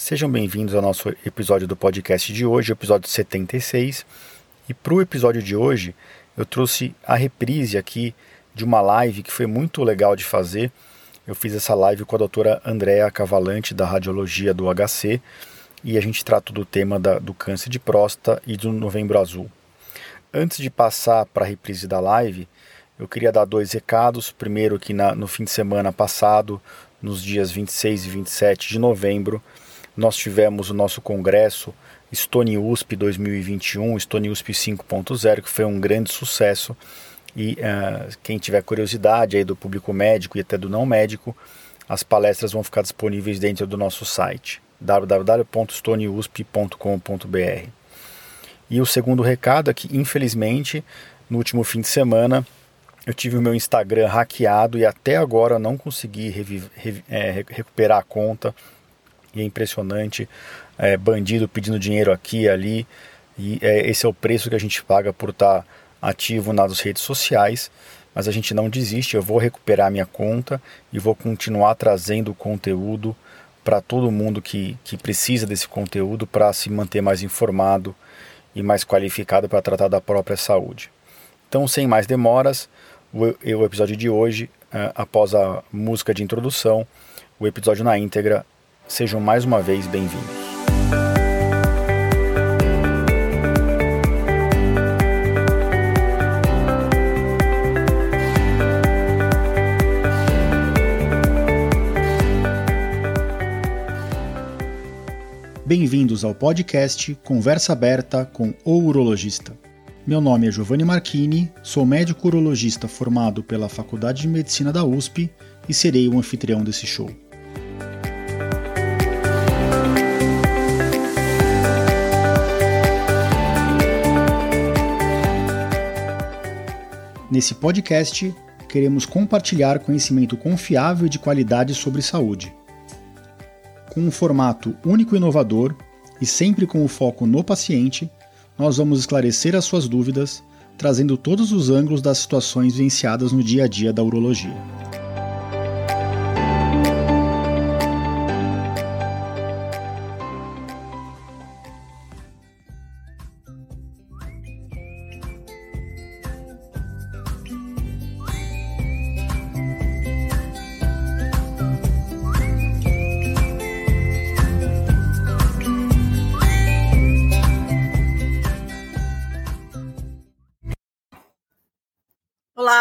Sejam bem-vindos ao nosso episódio do podcast de hoje, episódio 76. E para o episódio de hoje, eu trouxe a reprise aqui de uma live que foi muito legal de fazer. Eu fiz essa live com a doutora Andréa Cavalante, da Radiologia do HC, e a gente trata do tema da, do câncer de próstata e do Novembro Azul. Antes de passar para a reprise da live, eu queria dar dois recados. Primeiro, que na, no fim de semana passado, nos dias 26 e 27 de novembro, nós tivemos o nosso congresso Stone USP 2021, Stone USP 5.0, que foi um grande sucesso. E uh, quem tiver curiosidade aí do público médico e até do não médico, as palestras vão ficar disponíveis dentro do nosso site www.stoneusp.com.br. E o segundo recado é que, infelizmente, no último fim de semana, eu tive o meu Instagram hackeado e até agora não consegui é, recuperar a conta e é impressionante. É, bandido pedindo dinheiro aqui e ali. E é, esse é o preço que a gente paga por estar ativo nas redes sociais. Mas a gente não desiste, eu vou recuperar minha conta e vou continuar trazendo conteúdo para todo mundo que, que precisa desse conteúdo para se manter mais informado e mais qualificado para tratar da própria saúde. Então, sem mais demoras, o, o episódio de hoje, uh, após a música de introdução, o episódio na íntegra Sejam mais uma vez bem-vindos. Bem-vindos ao podcast Conversa Aberta com o Urologista. Meu nome é Giovanni Marchini, sou médico urologista formado pela Faculdade de Medicina da USP e serei o anfitrião desse show. Nesse podcast, queremos compartilhar conhecimento confiável e de qualidade sobre saúde. Com um formato único e inovador e sempre com o foco no paciente, nós vamos esclarecer as suas dúvidas, trazendo todos os ângulos das situações vivenciadas no dia a dia da urologia.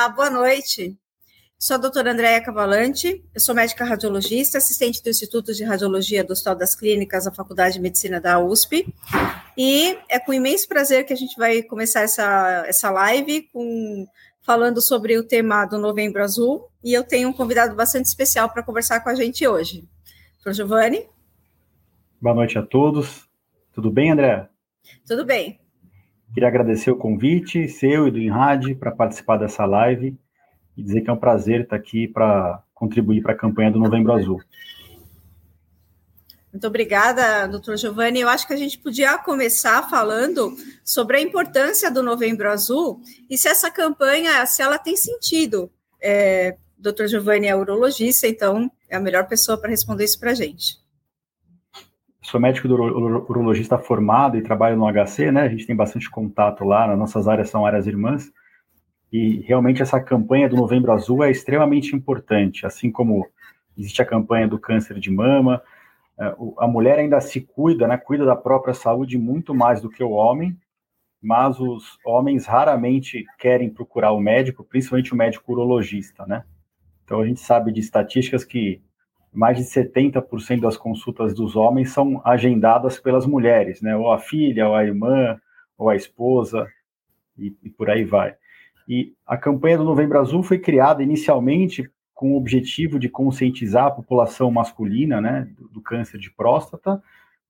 Boa noite. Sou a doutora Andréia Cavalante, eu sou médica radiologista, assistente do Instituto de Radiologia do Hospital das Clínicas da Faculdade de Medicina da USP. E é com imenso prazer que a gente vai começar essa, essa live com, falando sobre o tema do Novembro Azul. E eu tenho um convidado bastante especial para conversar com a gente hoje. Doutor Giovanni. Boa noite a todos. Tudo bem, André? Tudo bem. Queria agradecer o convite seu e do INRAD para participar dessa live e dizer que é um prazer estar aqui para contribuir para a campanha do Novembro Azul. Muito obrigada, doutor Giovanni. Eu acho que a gente podia começar falando sobre a importância do Novembro Azul e se essa campanha, se ela tem sentido. É, doutor Giovanni é urologista, então é a melhor pessoa para responder isso para a gente sou médico urologista formado e trabalho no HC, né? A gente tem bastante contato lá, nas nossas áreas são áreas irmãs. E realmente essa campanha do Novembro Azul é extremamente importante, assim como existe a campanha do câncer de mama. É, a mulher ainda se cuida, né? Cuida da própria saúde muito mais do que o homem, mas os homens raramente querem procurar o médico, principalmente o médico urologista, né? Então a gente sabe de estatísticas que mais de 70% das consultas dos homens são agendadas pelas mulheres, né? Ou a filha, ou a irmã, ou a esposa, e, e por aí vai. E a campanha do Novembro Azul foi criada inicialmente com o objetivo de conscientizar a população masculina, né, do, do câncer de próstata.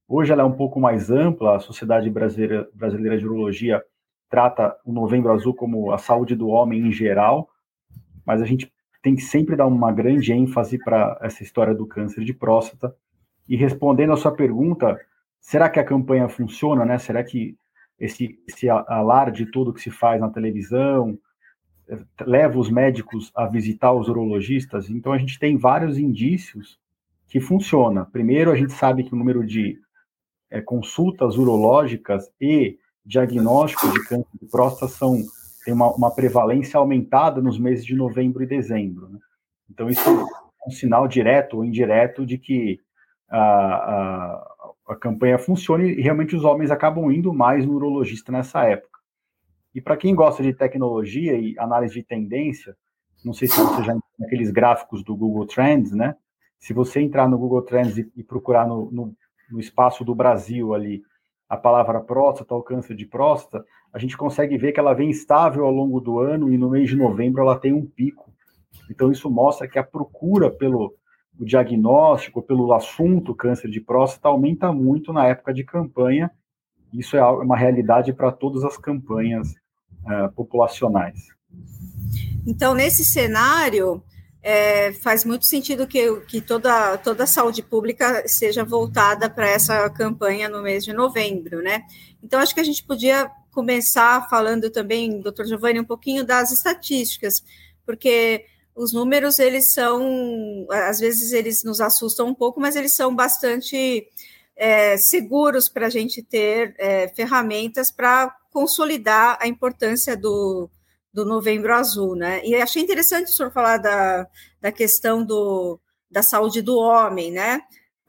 Hoje ela é um pouco mais ampla, a Sociedade Brasileira, Brasileira de Urologia trata o Novembro Azul como a saúde do homem em geral, mas a gente tem que sempre dar uma grande ênfase para essa história do câncer de próstata. E respondendo a sua pergunta, será que a campanha funciona, né? Será que esse, esse alarde todo que se faz na televisão eh, leva os médicos a visitar os urologistas? Então a gente tem vários indícios que funciona. Primeiro, a gente sabe que o número de é, consultas urológicas e diagnóstico de câncer de próstata são, tem uma, uma prevalência aumentada nos meses de novembro e dezembro. Né? Então, isso é um sinal direto ou indireto de que a, a, a campanha funciona e realmente os homens acabam indo mais no urologista nessa época. E para quem gosta de tecnologia e análise de tendência, não sei se você já aqueles gráficos do Google Trends, né? Se você entrar no Google Trends e, e procurar no, no, no, espaço do Brasil ali a palavra próstata ou câncer de próstata, a gente consegue ver que ela vem estável ao longo do ano e no mês de novembro ela tem um pico. Então isso mostra que a procura pelo o diagnóstico, pelo assunto câncer de próstata aumenta muito na época de campanha. Isso é uma realidade para todas as campanhas uh, populacionais. Então, nesse cenário, é, faz muito sentido que, que toda, toda a saúde pública seja voltada para essa campanha no mês de novembro, né? Então, acho que a gente podia começar falando também, doutor Giovanni, um pouquinho das estatísticas, porque os números, eles são, às vezes eles nos assustam um pouco, mas eles são bastante é, seguros para a gente ter é, ferramentas para consolidar a importância do, do Novembro Azul, né? E achei interessante o senhor falar da, da questão do, da saúde do homem, né?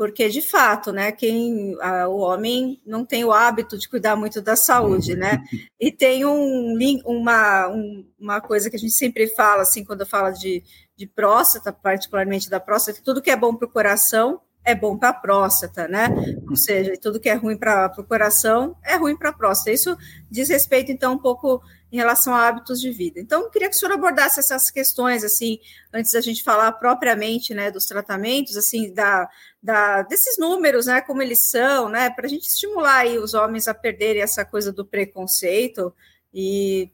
Porque, de fato, né, quem, a, o homem não tem o hábito de cuidar muito da saúde, né? E tem um, uma, um, uma coisa que a gente sempre fala, assim, quando fala de, de próstata, particularmente da próstata, que tudo que é bom para o coração é bom para a próstata, né? Ou seja, tudo que é ruim para o coração é ruim para a próstata. Isso diz respeito, então, um pouco em relação a hábitos de vida. Então, eu queria que o senhor abordasse essas questões, assim, antes da gente falar propriamente, né, dos tratamentos, assim, da, da desses números, né, como eles são, né, para a gente estimular aí os homens a perderem essa coisa do preconceito e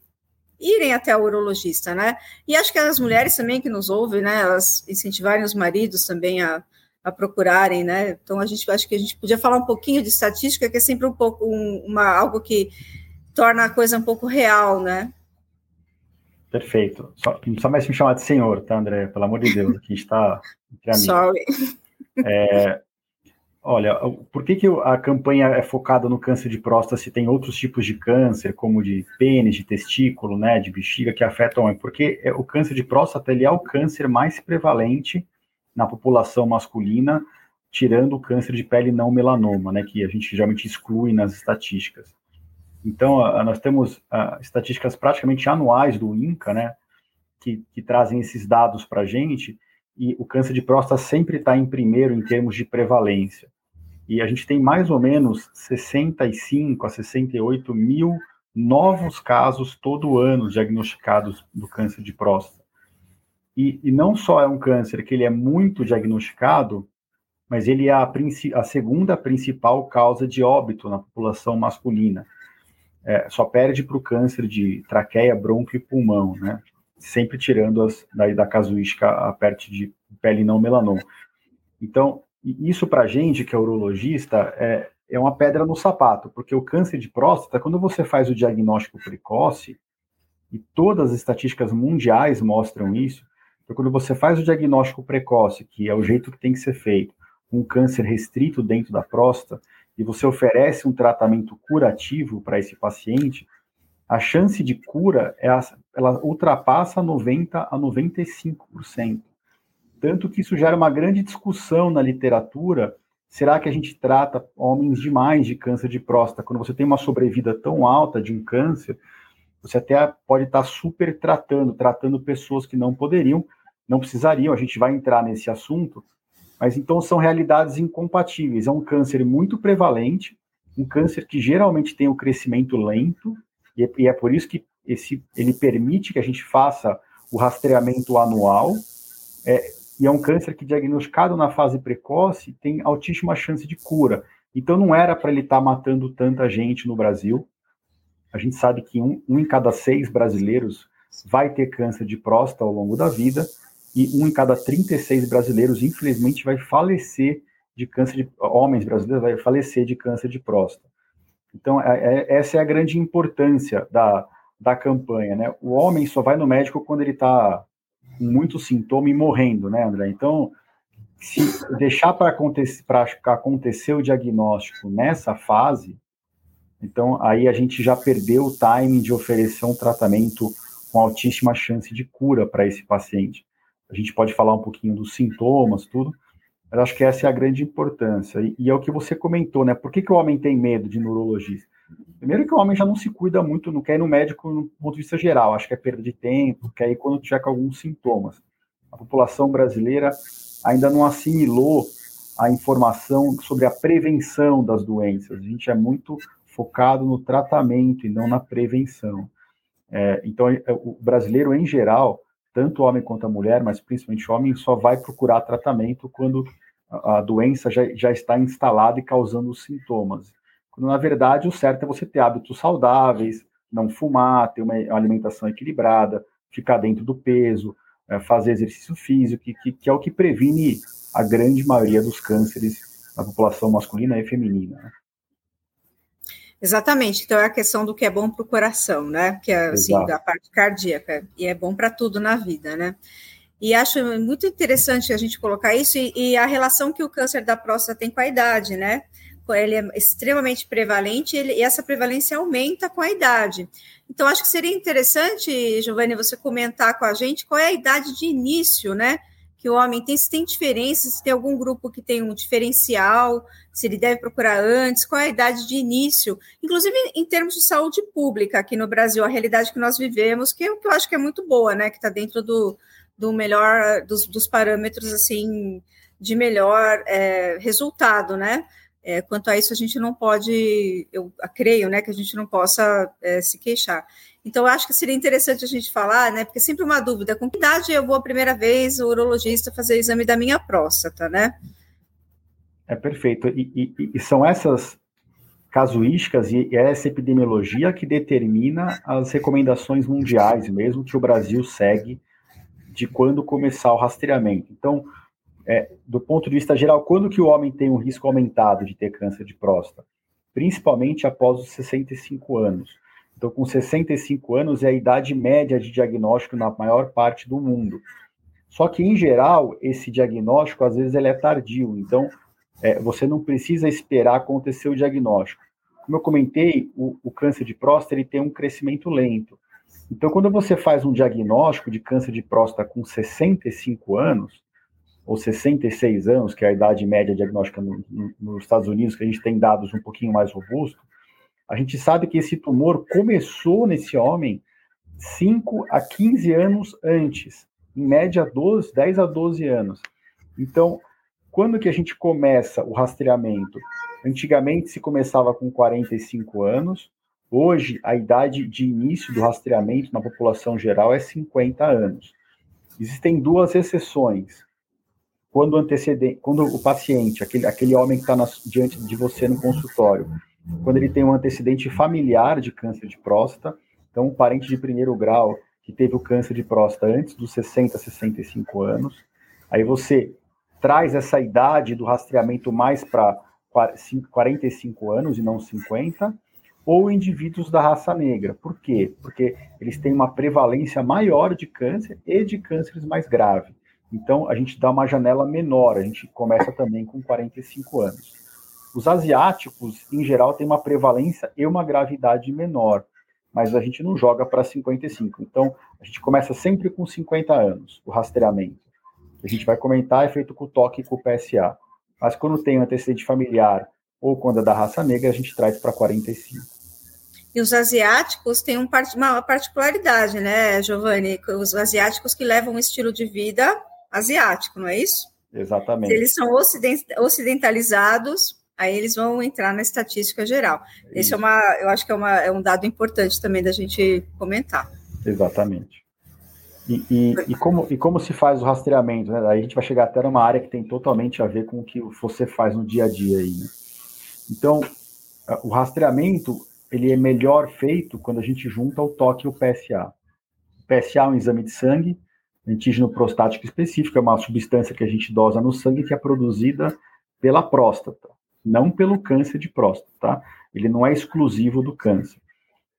irem até o urologista, né? E acho que as mulheres também que nos ouvem, né, elas incentivarem os maridos também a, a procurarem, né? Então a gente acho que a gente podia falar um pouquinho de estatística, que é sempre um pouco um, uma algo que torna a coisa um pouco real, né? Perfeito. Só, precisa mais me chamar de senhor, tá, André? Pelo amor de Deus, aqui está entre amigos. Sorry. É, olha, por que, que a campanha é focada no câncer de próstata se tem outros tipos de câncer, como de pênis, de testículo, né, de bexiga, que afetam homem? Porque é, o câncer de próstata ele é o câncer mais prevalente na população masculina, tirando o câncer de pele não melanoma, né, que a gente geralmente exclui nas estatísticas. Então, nós temos estatísticas praticamente anuais do INCA, né, que, que trazem esses dados para a gente, e o câncer de próstata sempre está em primeiro em termos de prevalência. E a gente tem mais ou menos 65 a 68 mil novos casos todo ano diagnosticados do câncer de próstata. E, e não só é um câncer que ele é muito diagnosticado, mas ele é a, a segunda principal causa de óbito na população masculina é, só perde para o câncer de traqueia, bronco e pulmão, né? Sempre tirando as daí da casuística a parte de pele não melanoma. Então, isso para gente que é urologista é, é uma pedra no sapato, porque o câncer de próstata, quando você faz o diagnóstico precoce, e todas as estatísticas mundiais mostram isso, então quando você faz o diagnóstico precoce, que é o jeito que tem que ser feito, um câncer restrito dentro da próstata, e você oferece um tratamento curativo para esse paciente, a chance de cura é, ela ultrapassa 90 a 95%. Tanto que isso gera uma grande discussão na literatura. Será que a gente trata homens demais de câncer de próstata? Quando você tem uma sobrevida tão alta de um câncer, você até pode estar super tratando, tratando pessoas que não poderiam, não precisariam. A gente vai entrar nesse assunto, mas então são realidades incompatíveis. É um câncer muito prevalente, um câncer que geralmente tem um crescimento lento, e é, e é por isso que esse, ele permite que a gente faça o rastreamento anual. É, e é um câncer que, diagnosticado na fase precoce, tem altíssima chance de cura. Então, não era para ele estar tá matando tanta gente no Brasil. A gente sabe que um, um em cada seis brasileiros vai ter câncer de próstata ao longo da vida e um em cada 36 brasileiros, infelizmente, vai falecer de câncer de homens brasileiros vai falecer de câncer de próstata. Então, é, é, essa é a grande importância da, da campanha, né? O homem só vai no médico quando ele está com muito sintoma e morrendo, né, André? Então, se deixar para acontecer, acontecer o diagnóstico nessa fase, então aí a gente já perdeu o timing de oferecer um tratamento com altíssima chance de cura para esse paciente. A gente pode falar um pouquinho dos sintomas, tudo, mas acho que essa é a grande importância. E, e é o que você comentou, né? Por que, que o homem tem medo de neurologista? Primeiro que o homem já não se cuida muito, não quer ir no médico no ponto de vista geral, acho que é perda de tempo, quer ir quando tiver com alguns sintomas. A população brasileira ainda não assimilou a informação sobre a prevenção das doenças. A gente é muito focado no tratamento e não na prevenção. É, então, é, o brasileiro em geral, tanto o homem quanto a mulher, mas principalmente o homem, só vai procurar tratamento quando a, doença já, já está instalada e causando sintomas. Quando, na verdade, o certo é você ter hábitos saudáveis, não fumar, ter uma alimentação equilibrada, ficar dentro do peso, é, fazer exercício físico, que, que, que, é o que previne a grande maioria dos cânceres na população masculina e feminina. Exatamente. Então é a questão do que é bom para o coração, né? Que é assim, da parte cardíaca. E é bom para tudo na vida, né? E acho muito interessante a gente colocar isso e, e, a relação que o câncer da próstata tem com a idade, né? Ele é extremamente prevalente ele, e essa prevalência aumenta com a idade. Então, acho que seria interessante, Giovanni, você comentar com a gente qual é a idade de início, né? Que o homem tem, se tem diferenças, se tem algum grupo que tem um diferencial, se ele deve procurar antes, qual é a idade de início, inclusive em termos de saúde pública aqui no Brasil, a realidade que nós vivemos, que, eu, que eu acho que é muito boa, né? Que está dentro do, do melhor, dos, dos, parâmetros assim de melhor é, resultado, né? É, quanto a isso, a gente não pode, eu creio, né, que a gente não possa é, se queixar. Então, acho que seria interessante a gente falar, né? Porque é sempre uma dúvida: com que idade eu vou a primeira vez o urologista fazer o exame da minha próstata, né? É perfeito. E, e, e são essas casuísticas e essa epidemiologia que determina as recomendações mundiais mesmo que o Brasil segue de quando começar o rastreamento. Então, é, do ponto de vista geral, quando que o homem tem um risco aumentado de ter câncer de próstata? Principalmente após os 65 anos. Então, com 65 anos é a idade média de diagnóstico na maior parte do mundo. Só que, em geral, esse diagnóstico, às vezes, ele é tardio. Então, é, você não precisa esperar acontecer o diagnóstico. Como eu comentei, o, o câncer de próstata ele tem um crescimento lento. Então, quando você faz um diagnóstico de câncer de próstata com 65 anos, ou 66 anos, que é a idade média diagnóstica no, no, nos Estados Unidos, que a gente tem dados um pouquinho mais robustos, a gente sabe que esse tumor começou nesse homem 5 a 15 anos antes, em média 12, 10 a 12 anos. Então, quando que a gente começa o rastreamento? Antigamente se começava com 45 anos, hoje a idade de início do rastreamento na população geral é 50 anos. Existem duas exceções. Quando, antecedente, quando o paciente, aquele, aquele homem que está diante de você no consultório, quando ele tem um antecedente familiar de câncer de próstata, então um parente de primeiro grau que teve o câncer de próstata antes dos 60, 65 anos, aí você traz essa idade do rastreamento mais para 45 anos e não 50, ou indivíduos da raça negra. Por quê? Porque eles têm uma prevalência maior de câncer e de cânceres mais graves. Então, a gente dá uma janela menor, a gente começa também com 45 anos. Os asiáticos, em geral, têm uma prevalência e uma gravidade menor, mas a gente não joga para 55. Então, a gente começa sempre com 50 anos, o rastreamento. A gente vai comentar é feito com o toque e com o PSA. Mas quando tem um antecedente familiar ou quando é da raça negra, a gente traz para 45. E os asiáticos têm um, uma particularidade, né, Giovanni? Os asiáticos que levam um estilo de vida asiático, não é isso? Exatamente. Eles são ocidentalizados, aí eles vão entrar na estatística geral. Esse é uma, eu acho que é, uma, é um dado importante também da gente comentar. Exatamente. E, e, e, como, e como se faz o rastreamento? Né? Aí a gente vai chegar até numa área que tem totalmente a ver com o que você faz no dia a dia aí. Né? Então, o rastreamento ele é melhor feito quando a gente junta o toque e o PSA. O PSA é um exame de sangue, antígeno prostático específico, é uma substância que a gente dosa no sangue que é produzida pela próstata não pelo câncer de próstata, tá? Ele não é exclusivo do câncer.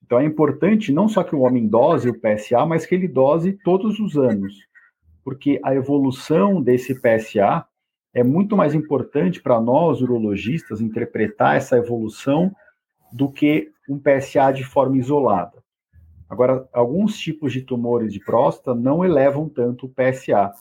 Então é importante não só que o homem dose o PSA, mas que ele dose todos os anos, porque a evolução desse PSA é muito mais importante para nós, urologistas, interpretar essa evolução do que um PSA de forma isolada. Agora, alguns tipos de tumores de próstata não elevam tanto o PSA.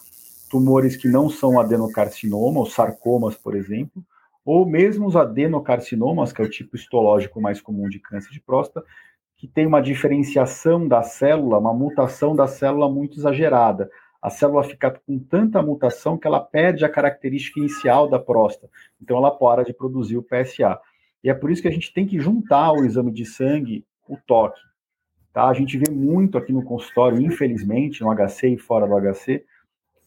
Tumores que não são adenocarcinoma, os sarcomas, por exemplo, ou mesmo os adenocarcinomas, que é o tipo histológico mais comum de câncer de próstata, que tem uma diferenciação da célula, uma mutação da célula muito exagerada. A célula fica com tanta mutação que ela perde a característica inicial da próstata. Então ela para de produzir o PSA. E é por isso que a gente tem que juntar o exame de sangue, o toque. Tá? A gente vê muito aqui no consultório, infelizmente, no HC e fora do HC,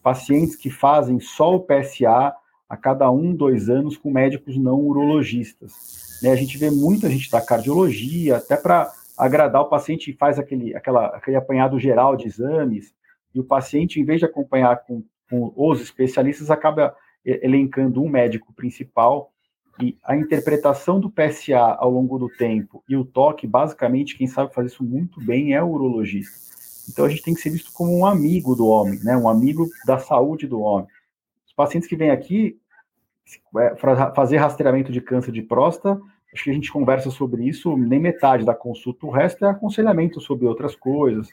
pacientes que fazem só o PSA a cada um, dois anos com médicos não urologistas. Né? A gente vê muita gente da cardiologia, até para agradar o paciente, faz aquele, aquela, aquele apanhado geral de exames, e o paciente, em vez de acompanhar com, com os especialistas, acaba elencando um médico principal, e a interpretação do PSA ao longo do tempo e o toque, basicamente, quem sabe fazer isso muito bem é o urologista. Então a gente tem que ser visto como um amigo do homem, né? um amigo da saúde do homem. Os pacientes que vêm aqui, é, fazer rastreamento de câncer de próstata, acho que a gente conversa sobre isso nem metade da consulta, o resto é aconselhamento sobre outras coisas.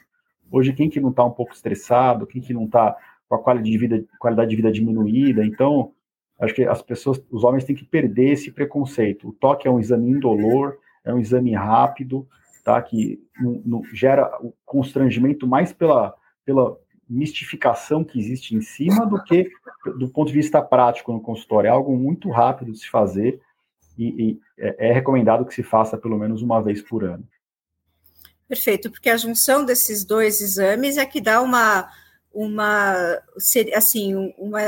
Hoje, quem que não está um pouco estressado, quem que não está com a qualidade de vida, qualidade de vida diminuída, então acho que as pessoas, os homens têm que perder esse preconceito. O toque é um exame indolor, é um exame rápido, tá? Que no, no, gera o constrangimento mais pela, pela mistificação que existe em cima do que do ponto de vista prático no consultório. É algo muito rápido de se fazer e, e é, é recomendado que se faça pelo menos uma vez por ano. Perfeito, porque a junção desses dois exames é que dá uma, uma assim, uma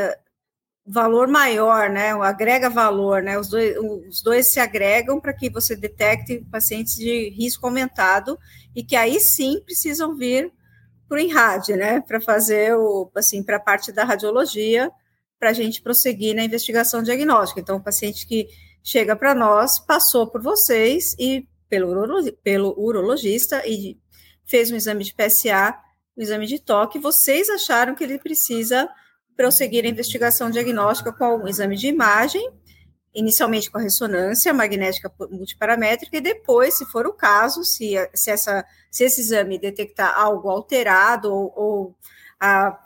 valor maior, né? Agrega valor, né? Os dois, os dois se agregam para que você detecte pacientes de risco aumentado e que aí sim precisam vir para o INRAD, né? Para fazer o, assim, para a parte da radiologia, para a gente prosseguir na investigação diagnóstica. Então, o paciente que chega para nós passou por vocês e pelo, pelo urologista e fez um exame de PSA, um exame de toque, vocês acharam que ele precisa prosseguir a investigação diagnóstica com um exame de imagem inicialmente com a ressonância magnética multiparamétrica e depois, se for o caso, se, se, essa, se esse exame detectar algo alterado ou, ou a,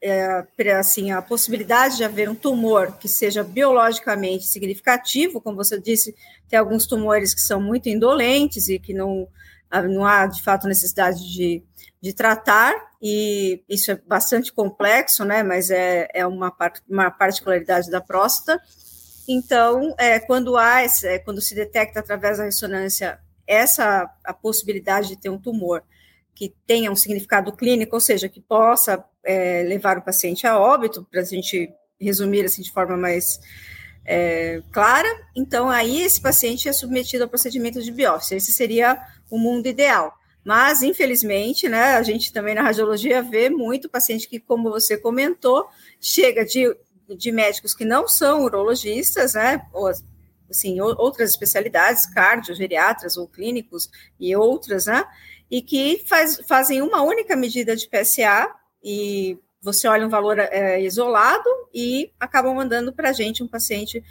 é, assim, a possibilidade de haver um tumor que seja biologicamente significativo, como você disse, tem alguns tumores que são muito indolentes e que não, não há, de fato, necessidade de, de tratar, e isso é bastante complexo, né, mas é, é uma, uma particularidade da próstata, então, é, quando há, é, quando se detecta através da ressonância essa a possibilidade de ter um tumor que tenha um significado clínico, ou seja, que possa é, levar o paciente a óbito, para a gente resumir assim de forma mais é, clara, então aí esse paciente é submetido ao procedimento de biópsia. Esse seria o mundo ideal. Mas, infelizmente, né, a gente também na radiologia vê muito paciente que, como você comentou, chega de de médicos que não são urologistas, né, ou, assim, outras especialidades, cardio, geriatras ou clínicos e outras, né, e que faz, fazem uma única medida de PSA e você olha um valor é, isolado e acabam mandando para a gente um paciente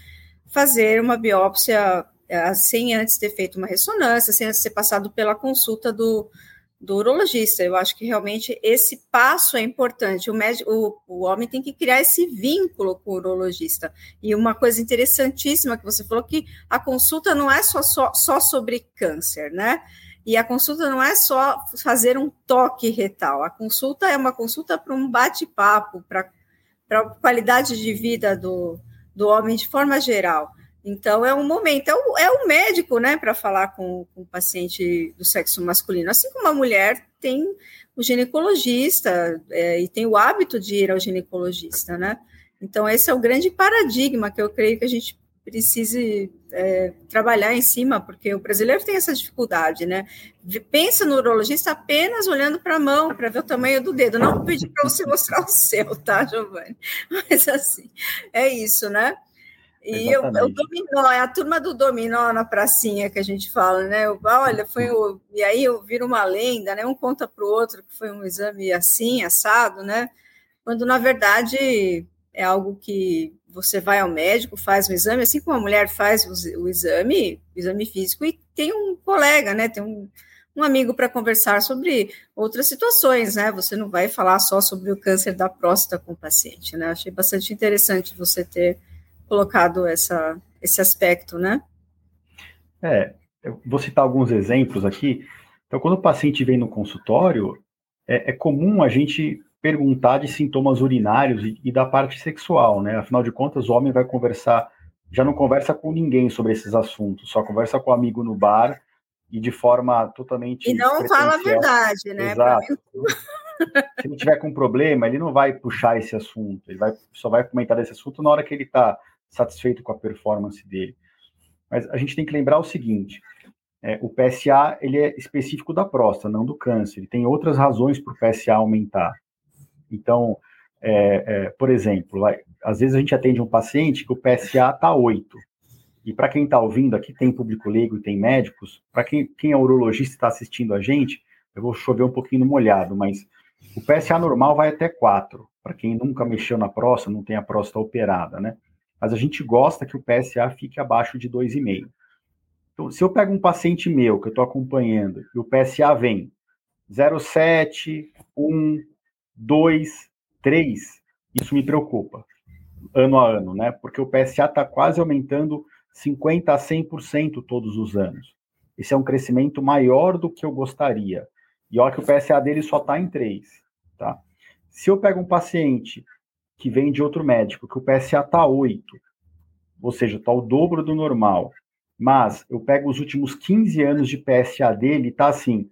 fazer uma biópsia é, sem antes ter feito uma ressonância, sem antes ter passado pela consulta do, do urologista. Eu acho que realmente esse passo é importante. O, médico, o, o homem tem que criar esse vínculo com o urologista. E uma coisa interessantíssima que você falou que a consulta não é só, só, só sobre câncer, né? E a consulta não é só fazer um toque retal. A consulta é uma consulta para um bate-papo, para a qualidade de vida do, do homem de forma geral. Então, é um momento, é o, é o médico, né, para falar com, com, o paciente do sexo masculino. Assim como a mulher tem o ginecologista é, e tem o hábito de ir ao ginecologista, né? Então, esse é o grande paradigma que eu creio que a gente precise é, trabalhar em cima, porque o brasileiro tem essa dificuldade, né? Pensa no urologista apenas olhando para a mão, para ver o tamanho do dedo. Não pedir para você mostrar o seu, tá, Giovanni? Mas assim, é isso, né? E eu, o dominó, é a turma do dominó na pracinha que a gente fala, né? Eu, olha, foi o. E aí eu viro uma lenda, né? Um conta para o outro que foi um exame assim, assado, né? Quando na verdade é algo que você vai ao médico, faz um exame, assim como a mulher faz o, o exame, o exame físico, e tem um colega, né? Tem um, um amigo para conversar sobre outras situações, né? Você não vai falar só sobre o câncer da próstata com o paciente, né? Achei bastante interessante você ter colocado essa, esse aspecto, né? É, eu vou citar alguns exemplos aqui. Então, quando o paciente vem no consultório, é, é comum a gente perguntar de sintomas urinários e, e, da parte sexual, né? Afinal de contas, o homem vai conversar, já não conversa com ninguém sobre esses assuntos, só conversa com o amigo no bar e de forma totalmente. E não fala a verdade, né? Exato. Se ele tiver com problema, ele não vai puxar esse assunto, ele vai, só vai comentar desse assunto na hora que ele está satisfeito com a performance dele. Mas a gente tem que lembrar o seguinte: é, o PSA ele é específico da próstata, não do câncer. Ele tem outras razões para o PSA aumentar. Então, é, é, por exemplo, vai, às vezes a gente atende um paciente que o PSA está 8. E para quem está ouvindo aqui, tem público leigo e tem médicos. Para quem, quem é urologista e está assistindo a gente, eu vou chover um pouquinho no molhado, mas o PSA normal vai até 4. Para quem nunca mexeu na próstata, não tem a próstata operada, né? Mas a gente gosta que o PSA fique abaixo de 2,5. Então, se eu pego um paciente meu que eu estou acompanhando e o PSA vem 0,7, 1, 2, 3, isso me preocupa, ano a ano, né? Porque o PSA está quase aumentando 50% a 100% todos os anos. Esse é um crescimento maior do que eu gostaria. E olha que o PSA dele só está em 3, tá? Se eu pego um paciente que vem de outro médico, que o PSA está 8, ou seja, está o dobro do normal, mas eu pego os últimos 15 anos de PSA dele, tá assim,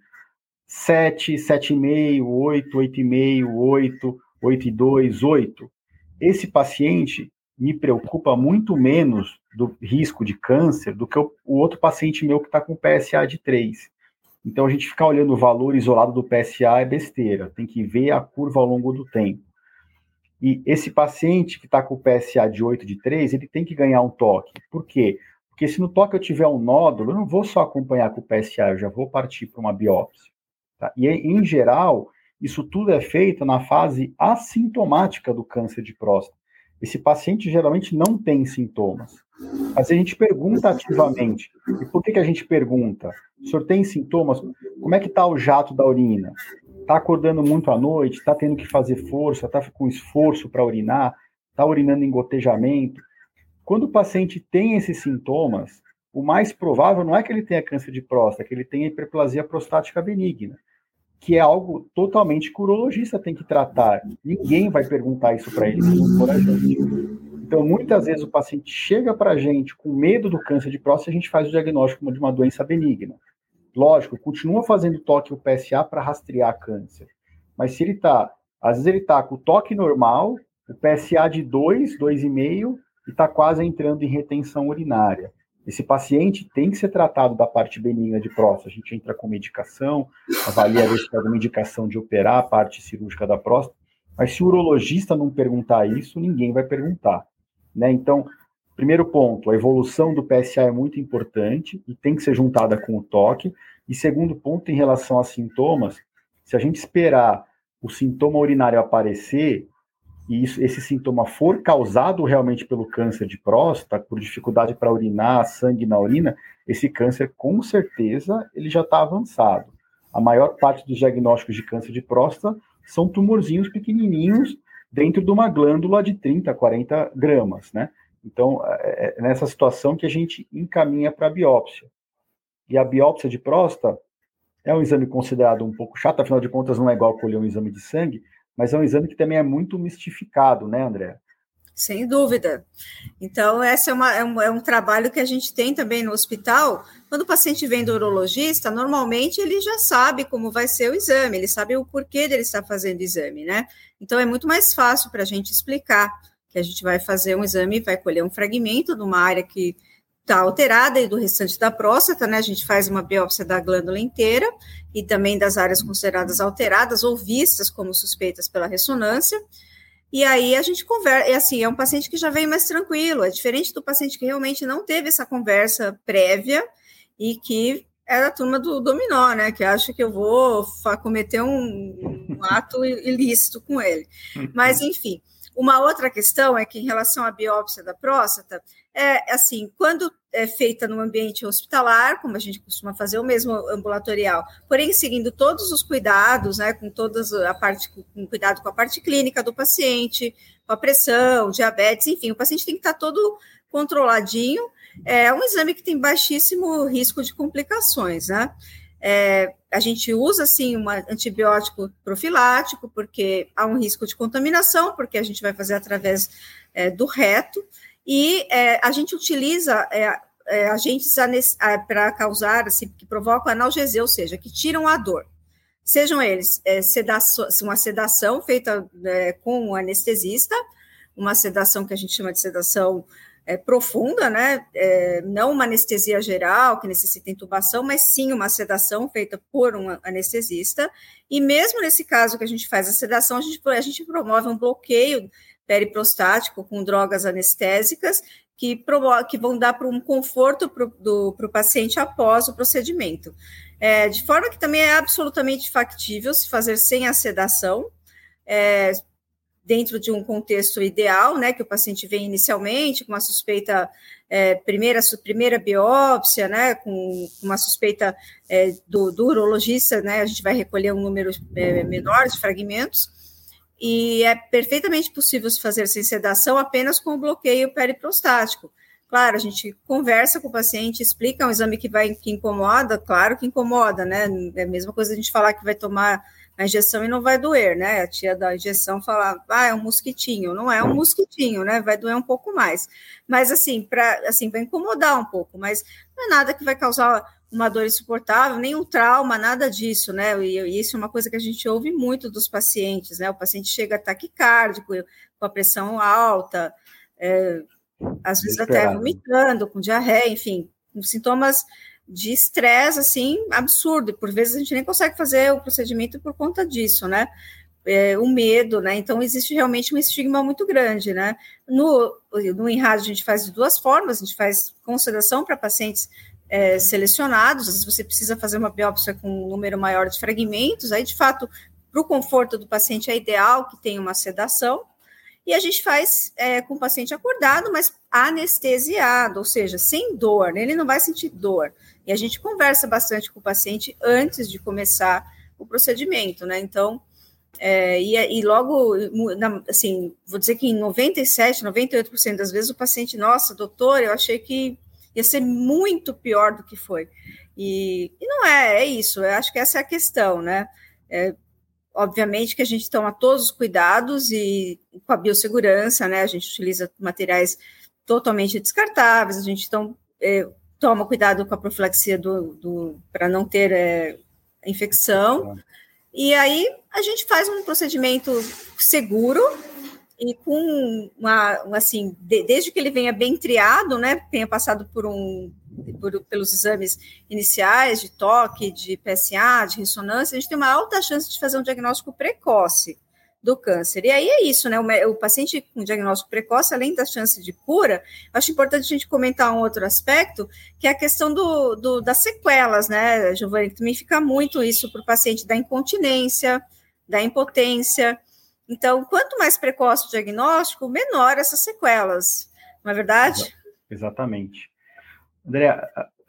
7, 7,5, 8, 8,5, 8, 8,2, 8. Esse paciente me preocupa muito menos do risco de câncer do que o, o outro paciente meu que está com PSA de 3. Então, a gente ficar olhando o valor isolado do PSA é besteira, tem que ver a curva ao longo do tempo. E esse paciente que está com o PSA de 8 de 3, ele tem que ganhar um toque. Por quê? Porque se no toque eu tiver um nódulo, eu não vou só acompanhar com o PSA, eu já vou partir para uma biópsia. Tá? E, em geral, isso tudo é feito na fase assintomática do câncer de próstata. Esse paciente geralmente não tem sintomas. Mas a gente pergunta ativamente. E por que, que a gente pergunta? O senhor tem sintomas? Como é que está o jato da urina? Está acordando muito à noite? Está tendo que fazer força? Está com esforço para urinar? Está urinando em gotejamento? Quando o paciente tem esses sintomas, o mais provável não é que ele tenha câncer de próstata, é que ele tenha hiperplasia prostática benigna, que é algo totalmente que o urologista tem que tratar. Ninguém vai perguntar isso para ele. Então, muitas vezes o paciente chega para a gente com medo do câncer de próstata e a gente faz o diagnóstico de uma doença benigna. Lógico, continua fazendo toque o PSA para rastrear câncer. Mas se ele está, às vezes ele está com o toque normal, o PSA de 2, 2,5, e está quase entrando em retenção urinária. Esse paciente tem que ser tratado da parte benigna de próstata. A gente entra com medicação, avalia ver se tem alguma indicação de operar a parte cirúrgica da próstata. Mas se o urologista não perguntar isso, ninguém vai perguntar. Né? Então, primeiro ponto, a evolução do PSA é muito importante e tem que ser juntada com o toque. E segundo ponto, em relação a sintomas, se a gente esperar o sintoma urinário aparecer, e isso, esse sintoma for causado realmente pelo câncer de próstata, por dificuldade para urinar, sangue na urina, esse câncer com certeza ele já está avançado. A maior parte dos diagnósticos de câncer de próstata são tumorzinhos pequenininhos dentro de uma glândula de 30, 40 gramas, né? Então, é, é nessa situação que a gente encaminha para a biópsia. E a biópsia de próstata é um exame considerado um pouco chato, afinal de contas não é igual colher um exame de sangue, mas é um exame que também é muito mistificado, né, André? Sem dúvida. Então, esse é, uma, é, um, é um trabalho que a gente tem também no hospital. Quando o paciente vem do urologista, normalmente ele já sabe como vai ser o exame, ele sabe o porquê dele estar fazendo o exame, né? Então, é muito mais fácil para a gente explicar que a gente vai fazer um exame, vai colher um fragmento de uma área que está alterada e do restante da próstata, né? A gente faz uma biópsia da glândula inteira e também das áreas consideradas alteradas ou vistas como suspeitas pela ressonância. E aí a gente conversa, é assim, é um paciente que já vem mais tranquilo, é diferente do paciente que realmente não teve essa conversa prévia e que é a turma do dominó, né? Que acha que eu vou cometer um, um ato ilícito com ele. Mas, enfim, Uma outra questão é que, em relação à biópsia da próstata, é assim, quando é feita no ambiente hospitalar, como a gente costuma fazer, o mesmo ambulatorial, porém seguindo todos os cuidados, né, com todas a parte, com cuidado com a parte clínica do paciente, com a pressão, diabetes, enfim, o paciente tem que estar todo controladinho. É um exame que tem baixíssimo risco de complicações, né? É, a gente usa, sim, um antibiótico profilático, porque há um risco de contaminação, porque a gente vai fazer através é, do reto, e é, a gente utiliza é, é, agentes para causar, assim, que provocam analgesia, ou seja, que tiram a dor. Sejam eles é, sedação, uma sedação feita é, com um anestesista, uma sedação que a gente chama de sedação é, profunda, né? É, não uma anestesia geral que necessita intubação, mas sim uma sedação feita por um anestesista. E mesmo nesse caso que a gente faz a sedação, a gente, a gente promove um bloqueio periprostático com drogas anestésicas que, que vão dar para um conforto para o paciente após o procedimento. É, de forma que também é absolutamente factível se fazer sem a sedação, é, dentro de um contexto ideal, né, que o paciente vem inicialmente com uma suspeita, é, primeira, primeira biópsia, né, com uma suspeita é, do, do, urologista, né, a gente vai recolher um número é, menor de fragmentos, e é perfeitamente possível se fazer sem sedação apenas com o bloqueio periprostático. Claro, a gente conversa com o paciente, explica um exame que vai que incomoda, claro que incomoda, né? É a mesma coisa a gente falar que vai tomar a injeção e não vai doer, né? A tia da injeção fala, ah, é um mosquitinho, não é um mosquitinho, né? Vai doer um pouco mais. Mas assim, para assim, vai incomodar um pouco, mas não é nada que vai causar uma dor insuportável, nem um trauma, nada disso, né? E isso é uma coisa que a gente ouve muito dos pacientes, né? O paciente chega taquicárdico, com a pressão alta, é, às vezes até vomitando, com diarreia, enfim, com sintomas de estresse, assim, absurdo. Por vezes a gente nem consegue fazer o procedimento por conta disso, né? É, o medo, né? Então existe realmente um estigma muito grande, né? No, no INRAD a gente faz de duas formas, a gente faz consideração para pacientes é, selecionados, vezes você precisa fazer uma biópsia com um número maior de fragmentos, aí de fato, para o conforto do paciente é ideal que tenha uma sedação, e a gente faz é, com o paciente acordado, mas anestesiado, ou seja, sem dor, né? ele não vai sentir dor. E a gente conversa bastante com o paciente antes de começar o procedimento, né? Então, é, e, e, logo, assim, vou dizer que em 97, 98% das vezes o paciente, nossa, doutor, eu achei que ia ser muito pior do que foi. E, e não é, é isso, eu acho que essa é a questão, né? É, obviamente que a gente toma todos os cuidados e com a biossegurança, né? A gente utiliza materiais totalmente descartáveis, a gente então, é, toma cuidado com a profilaxia do, do para não ter é, infecção. E aí a gente faz um procedimento seguro e com uma, assim, de, desde que ele venha bem triado, né, tenha passado por um por, pelos exames iniciais de toque, de PSA, de ressonância, a gente tem uma alta chance de fazer um diagnóstico precoce do câncer. E aí é isso, né? O, o, paciente com diagnóstico precoce, além da chance de cura, acho importante a gente comentar um outro aspecto, que é a questão do, do das sequelas, né, Giovanni? Também fica muito isso para o paciente da incontinência, da impotência. Então, quanto mais precoce o diagnóstico, menor essas sequelas, não é verdade? Exatamente. André,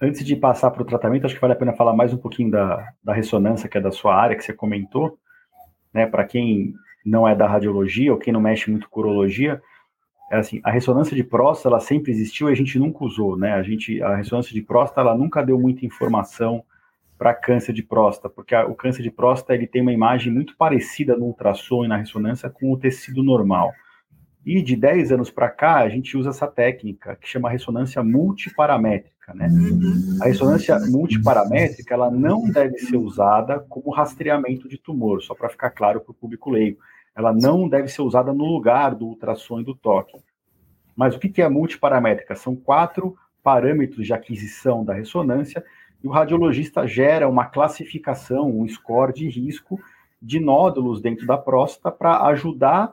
antes de passar para o tratamento, acho que vale a pena falar mais um pouquinho da, da ressonância, que é da sua área, que você comentou. Né, para quem não é da radiologia ou quem não mexe muito com urologia, é assim, a ressonância de próstata ela sempre existiu e a gente nunca usou, né? A gente, a ressonância de próstata ela nunca deu muita informação para câncer de próstata, porque a, o câncer de próstata ele tem uma imagem muito parecida no ultrassom e na ressonância com o tecido normal. E de 10 anos para cá, a gente usa essa técnica que chama ressonância multiparamétrica, né? A ressonância multiparamétrica, ela não deve ser usada como rastreamento de tumor, só para ficar claro para o público leigo ela não deve ser usada no lugar do ultrassom e do toque. Mas o que é multiparamétrica? São quatro parâmetros de aquisição da ressonância e o radiologista gera uma classificação, um score de risco de nódulos dentro da próstata para ajudar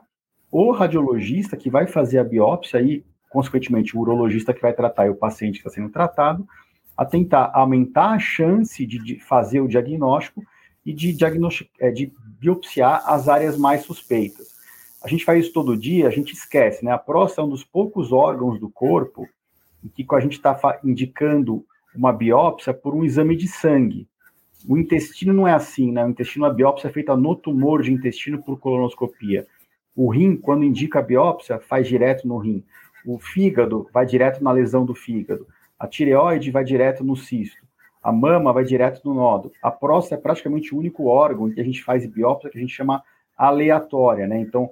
o radiologista que vai fazer a biópsia e, consequentemente, o urologista que vai tratar e o paciente que está sendo tratado, a tentar aumentar a chance de, fazer o diagnóstico e de, diagnostic, é, de biopsiar as áreas mais suspeitas. a gente faz isso todo dia, a gente esquece, né? A próstata é um dos poucos órgãos do corpo em que a gente está indicando uma biópsia por um exame de sangue. O intestino não é assim, né? O intestino, a biópsia é feita no tumor de intestino por colonoscopia. O rim, quando indica a biópsia, faz direto no rim. O fígado vai direto na lesão do fígado. A tireoide vai direto no cisto. A mama vai direto no nódulo. A próstata é praticamente o único órgão que a gente faz biópsia que a gente chama aleatória, né? Então,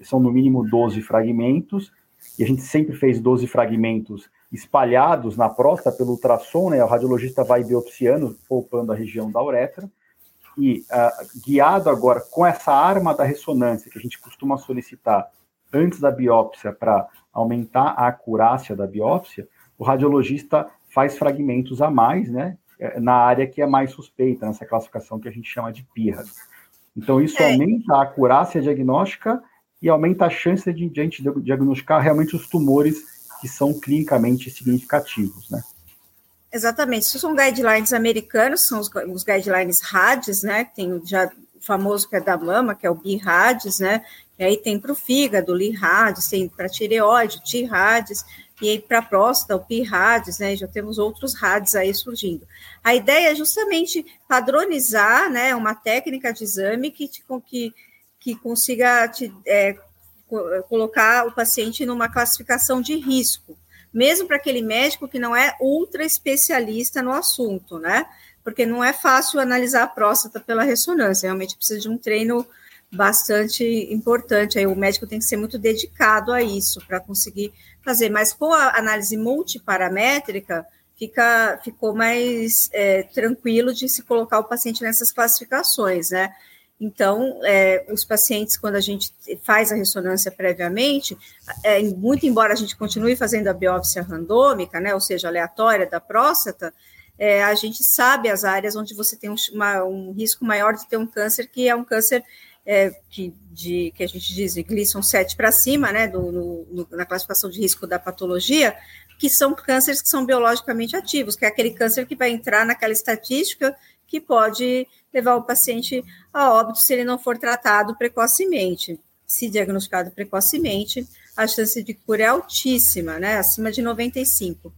são no mínimo 12 fragmentos, e a gente sempre fez 12 fragmentos espalhados na próstata pelo ultrassom, né? O radiologista vai biopsiando, poupando a região da uretra, e uh, guiado agora com essa arma da ressonância que a gente costuma solicitar antes da biópsia para aumentar a acurácia da biópsia, o radiologista faz fragmentos a mais, né? É, na área que é mais suspeita, nessa classificação que a gente chama de PIRAS. Então, isso é. aumenta a acurácia diagnóstica e aumenta a chance de, de a gente diagnosticar realmente os tumores que são clinicamente significativos, né? Exatamente. Isso são guidelines americanos, são os, os guidelines RADs, né? Tem já o famoso que é da mama, que é o BIRADs, né? E aí tem para o fígado, LIRADs, tem para tireoide, TIRADs, e aí para próstata, o PIRADs, né? Já temos outros RADs aí surgindo. A ideia é justamente padronizar, né? Uma técnica de exame que, te, que, que consiga te, é, colocar o paciente numa classificação de risco mesmo para aquele médico que não é ultra especialista no assunto, né? Porque não é fácil analisar a próstata pela ressonância, realmente precisa de um treino bastante importante. Aí o médico tem que ser muito dedicado a isso para conseguir fazer. Mas com a análise multiparamétrica, fica, ficou mais é, tranquilo de se colocar o paciente nessas classificações, né? Então, é, os pacientes, quando a gente faz a ressonância previamente, é, muito embora a gente continue fazendo a biópsia randômica, né, ou seja, aleatória da próstata, é, a gente sabe as áreas onde você tem um, uma, um, risco maior de ter um câncer, que é um câncer é, que, de, que a gente diz Gleason 7 para cima, né, do, no, na classificação de risco da patologia, que são cânceres que são biologicamente ativos, que é aquele câncer que vai entrar naquela estatística que pode levar o paciente a óbito se ele não for tratado precocemente. Se diagnosticado precocemente, a chance de cura é altíssima, né? Acima de 95.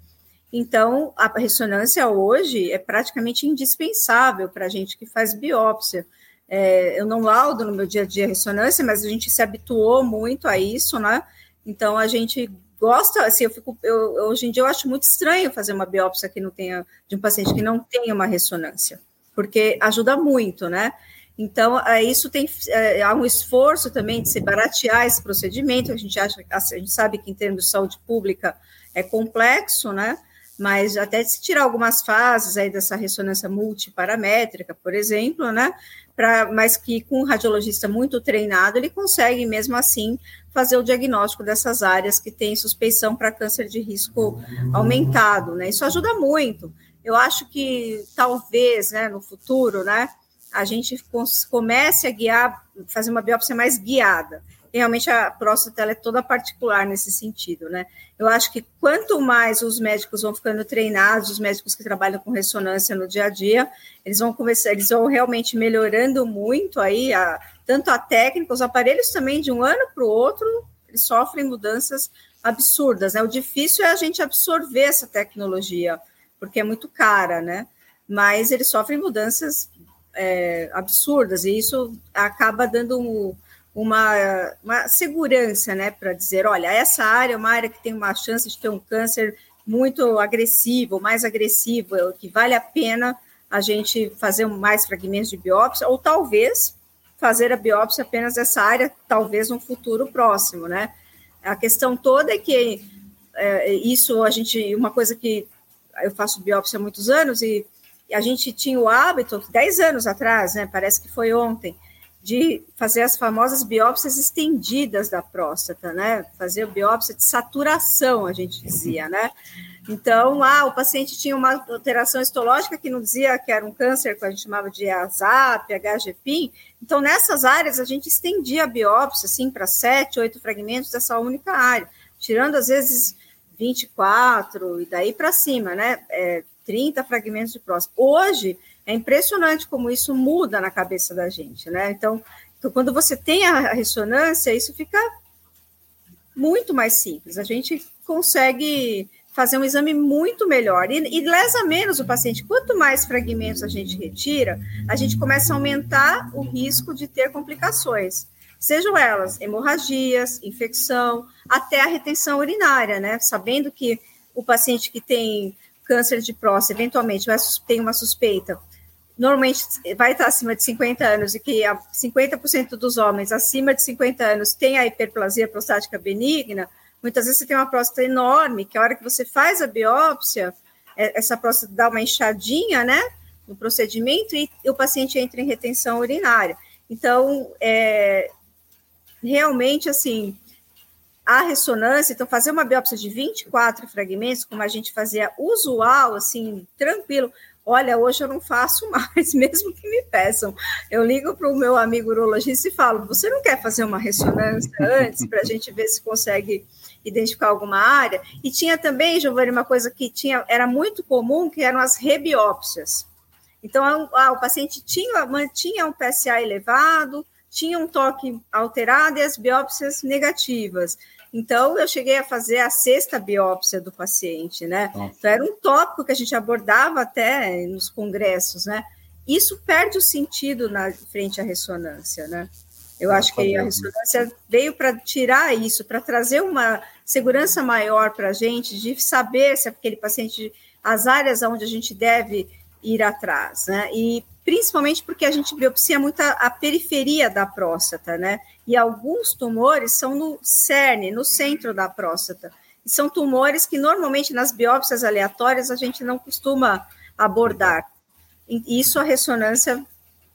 Então, a ressonância hoje é praticamente indispensável para a gente que faz biópsia. É, eu não laudo no meu dia a dia ressonância, mas a gente se habituou muito a isso, né? Então, a gente gosta, assim, eu fico, eu, hoje em dia eu acho muito estranho fazer uma biópsia que não tenha, de um paciente que não tenha uma ressonância porque ajuda muito, né? Então, é, isso tem é, há um esforço também de se baratear esse procedimento. A gente acha, a gente sabe que em termos de saúde pública é complexo, né? Mas até se tirar algumas fases aí dessa ressonância multiparamétrica, por exemplo, né? Pra, mas que com um radiologista muito treinado, ele consegue mesmo assim fazer o diagnóstico dessas áreas que têm suspeição para câncer de risco aumentado, né? Isso ajuda muito. Eu acho que talvez, né, no futuro, né, a gente comece a guiar, fazer uma biópsia mais guiada. Realmente a próstata é toda particular nesse sentido, né? Eu acho que quanto mais os médicos vão ficando treinados, os médicos que trabalham com ressonância no dia a dia, eles vão começar, eles vão realmente melhorando muito aí, a, tanto a técnica, os aparelhos também de um ano para o outro, eles sofrem mudanças absurdas, né? O difícil é a gente absorver essa tecnologia porque é muito cara, né? Mas eles sofrem mudanças é, absurdas e isso acaba dando um, uma, uma segurança, né, para dizer, olha, essa área é uma área que tem uma chance de ter um câncer muito agressivo, mais agressivo, que vale a pena a gente fazer mais fragmentos de biópsia, ou talvez fazer a biópsia apenas dessa área, talvez no futuro próximo, né? A questão toda é que é, isso a gente, uma coisa que eu faço biópsia há muitos anos e a gente tinha o hábito, 10 anos atrás, né, parece que foi ontem, de fazer as famosas biópsias estendidas da próstata, né? Fazer biópsia de saturação, a gente dizia, né? Então, ah, o paciente tinha uma alteração histológica que não dizia que era um câncer, que a gente chamava de ASAP, HGPIN. Então, nessas áreas, a gente estendia a biópsia, assim, para sete, oito fragmentos dessa única área, tirando, às vezes, 24 e daí para cima, né? É, 30 fragmentos de próstata. Hoje é impressionante como isso muda na cabeça da gente, né? Então, Então, quando você tem a ressonância, isso fica muito mais simples. A gente consegue fazer um exame muito melhor e, e, lesa menos o paciente. Quanto mais fragmentos a gente retira, a gente começa a aumentar o risco de ter complicações, sejam elas hemorragias, infecção, até a retenção urinária, né? Sabendo que o paciente que tem câncer de próstata, eventualmente vai, tem uma suspeita, normalmente vai estar acima de 50 anos e que 50% dos homens acima de 50 anos têm a hiperplasia prostática benigna, Muitas vezes você tem uma próstata enorme, que a hora que você faz a biópsia, é, essa próstata dá uma inchadinha, né, no procedimento e o paciente entra em retenção urinária. Então, é, realmente, assim, a ressonância, então fazer uma biópsia de 24 fragmentos, como a gente fazia usual, assim, tranquilo, olha, hoje eu não faço mais, mesmo que me peçam. Eu ligo para o meu amigo urologista e falo: você não quer fazer uma ressonância antes para a gente ver se consegue identificar alguma área? E tinha também, Giovanni, uma coisa que tinha, era muito comum, que eram as rebiópsias. Então, ah, o paciente tinha, mantinha um PSA elevado, tinha um toque alterado e as biópsias negativas. Então, eu cheguei a fazer a sexta biópsia do paciente, né? Nossa. Então, era um tópico que a gente abordava até nos congressos, né? Isso perde o sentido na frente à ressonância, né? Eu acho que a ressonância veio para tirar isso, para trazer uma segurança maior para a gente de saber se aquele paciente, as áreas onde a gente deve ir atrás, né? E principalmente porque a gente biopsia muito a, a, periferia da próstata, né? E alguns tumores são no cerne, no centro da próstata. E são tumores que normalmente nas biópsias aleatórias a gente não costuma abordar. E isso a ressonância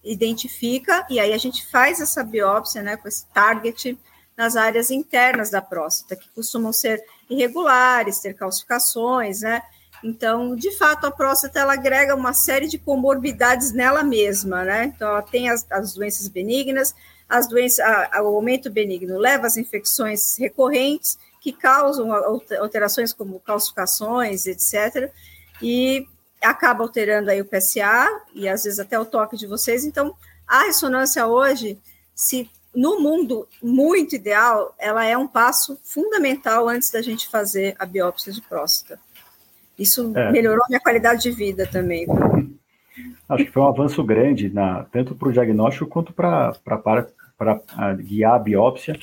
identifica e aí a gente faz essa biópsia, né, com esse target nas áreas internas da próstata, que costumam ser irregulares, ter calcificações, né? Então, de fato, a próstata ela agrega uma série de comorbidades nela mesma, né? Então, ela tem as, as doenças benignas, as doenças, a, o aumento benigno leva às infecções recorrentes que causam alterações como calcificações, etc. E acaba alterando aí o PSA e às vezes até o toque de vocês. Então, a ressonância hoje, se no mundo muito ideal, ela é um passo fundamental antes da gente fazer a biópsia de próstata. Isso é. melhorou minha qualidade de vida também. Acho que foi um avanço grande, na, tanto para o diagnóstico quanto para guiar a biópsia.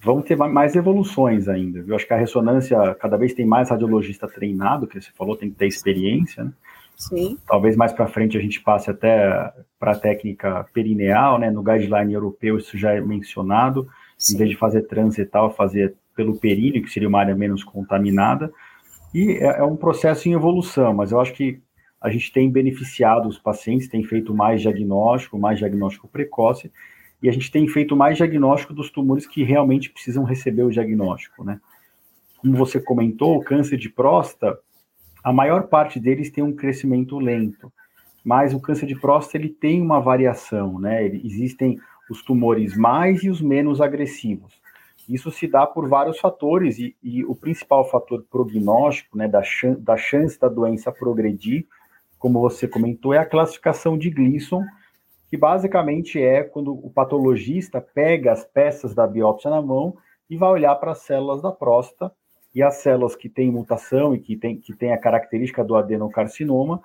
Vão ter mais evoluções ainda. Eu acho que a ressonância, cada vez tem mais radiologista treinado, que você falou, tem que ter experiência, né? Sim. Talvez mais para frente a gente passe até para a técnica perineal, né? No guideline europeu isso já é mencionado. Sim. Em vez de fazer transetal, fazer pelo períneo, que seria uma área menos contaminada. E é, é um processo em evolução, mas eu acho que a gente tem beneficiado os pacientes, tem feito mais diagnóstico, mais diagnóstico precoce, e a gente tem feito mais diagnóstico dos tumores que realmente precisam receber o diagnóstico, né? Como você comentou, o câncer de próstata, a maior parte deles tem um crescimento lento, mas o câncer de próstata ele tem uma variação, né? Existem os tumores mais e os menos agressivos. Isso se dá por vários fatores, e, e o principal fator prognóstico, né, da, chan da chance da doença progredir, como você comentou, é a classificação de Gleason, que basicamente é quando o patologista pega as peças da biópsia na mão e vai olhar para as células da próstata, e as células que têm mutação e que têm que tem a característica do adenocarcinoma,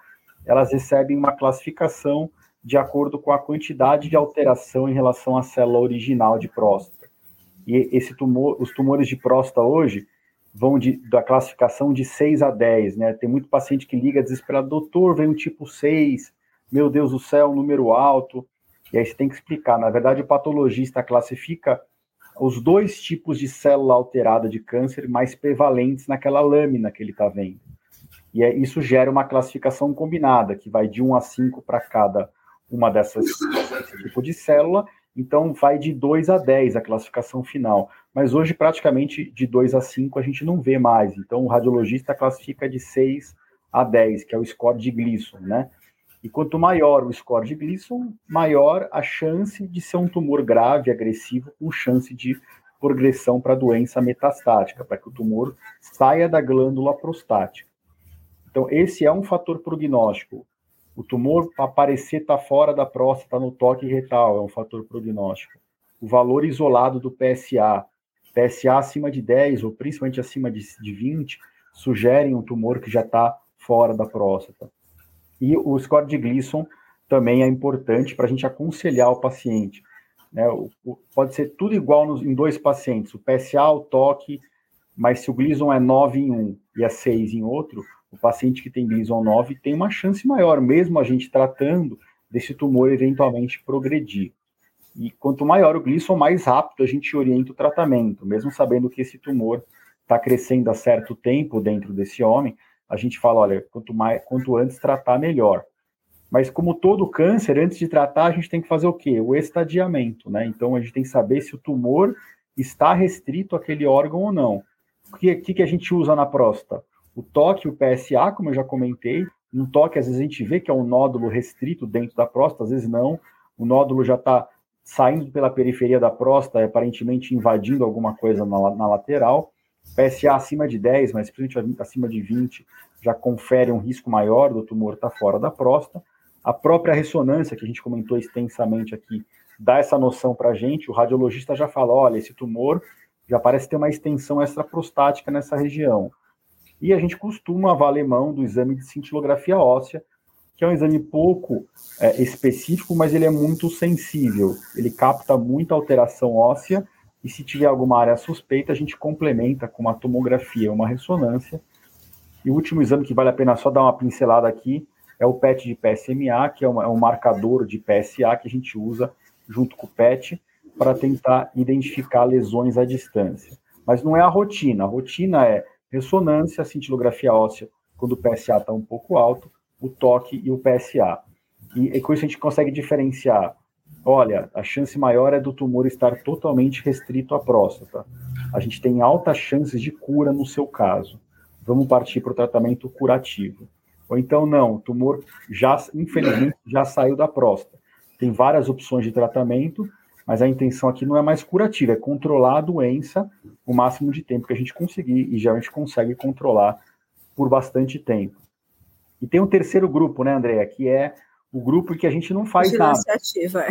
elas recebem uma classificação de acordo com a quantidade de alteração em relação à célula original de próstata. E esse tumor, os tumores de próstata hoje vão de, da classificação de 6 a 10, né? Tem muito paciente que liga desesperado, doutor, vem um tipo 6, meu Deus do céu, um número alto. E aí você tem que explicar. Na verdade, o patologista classifica os dois tipos de célula alterada de câncer mais prevalentes naquela lâmina que ele está vendo. E é, isso gera uma classificação combinada, que vai de 1 a 5 para cada uma dessas tipo de célula, então vai de 2 a 10 a classificação final. Mas hoje, praticamente de 2 a 5 a gente não vê mais. Então o radiologista classifica de 6 a 10, que é o score de Gleason, né? E quanto maior o score de Gleason, maior a chance de ser um tumor grave, agressivo, com chance de progressão para doença metastática, para que o tumor saia da glândula prostática. Então, esse é um fator prognóstico O tumor aparecer está fora da próstata no toque retal, é um fator prognóstico. O valor isolado do PSA, PSA acima de 10 ou principalmente acima de, de 20, sugerem um tumor que já está fora da próstata. E o score de Gleason também é importante para a gente aconselhar o paciente. Né? O, o, pode ser tudo igual nos, em dois pacientes, o PSA, o toque, mas se o Gleason é 9 em um e é 6 em outro, o paciente que tem Gleason 9 tem uma chance maior, mesmo a gente tratando desse tumor eventualmente progredir. E quanto maior o Gleason, mais rápido a gente orienta o tratamento, mesmo sabendo que esse tumor está crescendo há certo tempo dentro desse homem, a gente fala, olha, quanto, mais, quanto antes tratar, melhor. Mas como todo câncer, antes de tratar, a gente tem que fazer o quê? O estadiamento, né? Então a gente tem que saber se o tumor está restrito àquele órgão ou não. O que, que, que a gente usa na próstata? O toque, o PSA, como eu já comentei, no toque, às vezes a gente vê que é um nódulo restrito dentro da próstata, às vezes não. O nódulo já está saindo pela periferia da próstata, aparentemente invadindo alguma coisa na, na lateral. PSA acima de 10, mas principalmente acima de 20, já confere um risco maior do tumor estar tá fora da próstata. A própria ressonância, que a gente comentou extensamente aqui, dá essa noção para a gente. O radiologista já fala: olha, esse tumor já parece ter uma extensão extraprostática nessa região. E a gente costuma valer mão do exame de cintilografia óssea, que é um exame pouco é, específico, mas ele é muito sensível. Ele capta muita alteração óssea e se tiver alguma área suspeita, a gente complementa com uma tomografia, uma ressonância. E o último exame que vale a pena só dar uma pincelada aqui é o PET de PSMA, que é, uma, é um marcador de PSA que a gente usa junto com o PET para tentar identificar lesões à distância. Mas não é a rotina. A rotina é ressonância, cintilografia óssea, quando o PSA está um pouco alto, o toque e o PSA. E, e com isso a gente consegue diferenciar. Olha, a chance maior é do tumor estar totalmente restrito à próstata. A gente tem altas chances de cura no seu caso. Vamos partir para o tratamento curativo. Ou então, não, o tumor já, infelizmente, já saiu da próstata. Tem várias opções de tratamento, mas a intenção aqui não é mais curativa, é controlar a doença o máximo de tempo que a gente conseguir, e geralmente consegue controlar por bastante tempo. E tem um terceiro grupo, né, Andréa, que é o grupo que a gente não faz nada. Ativa. É.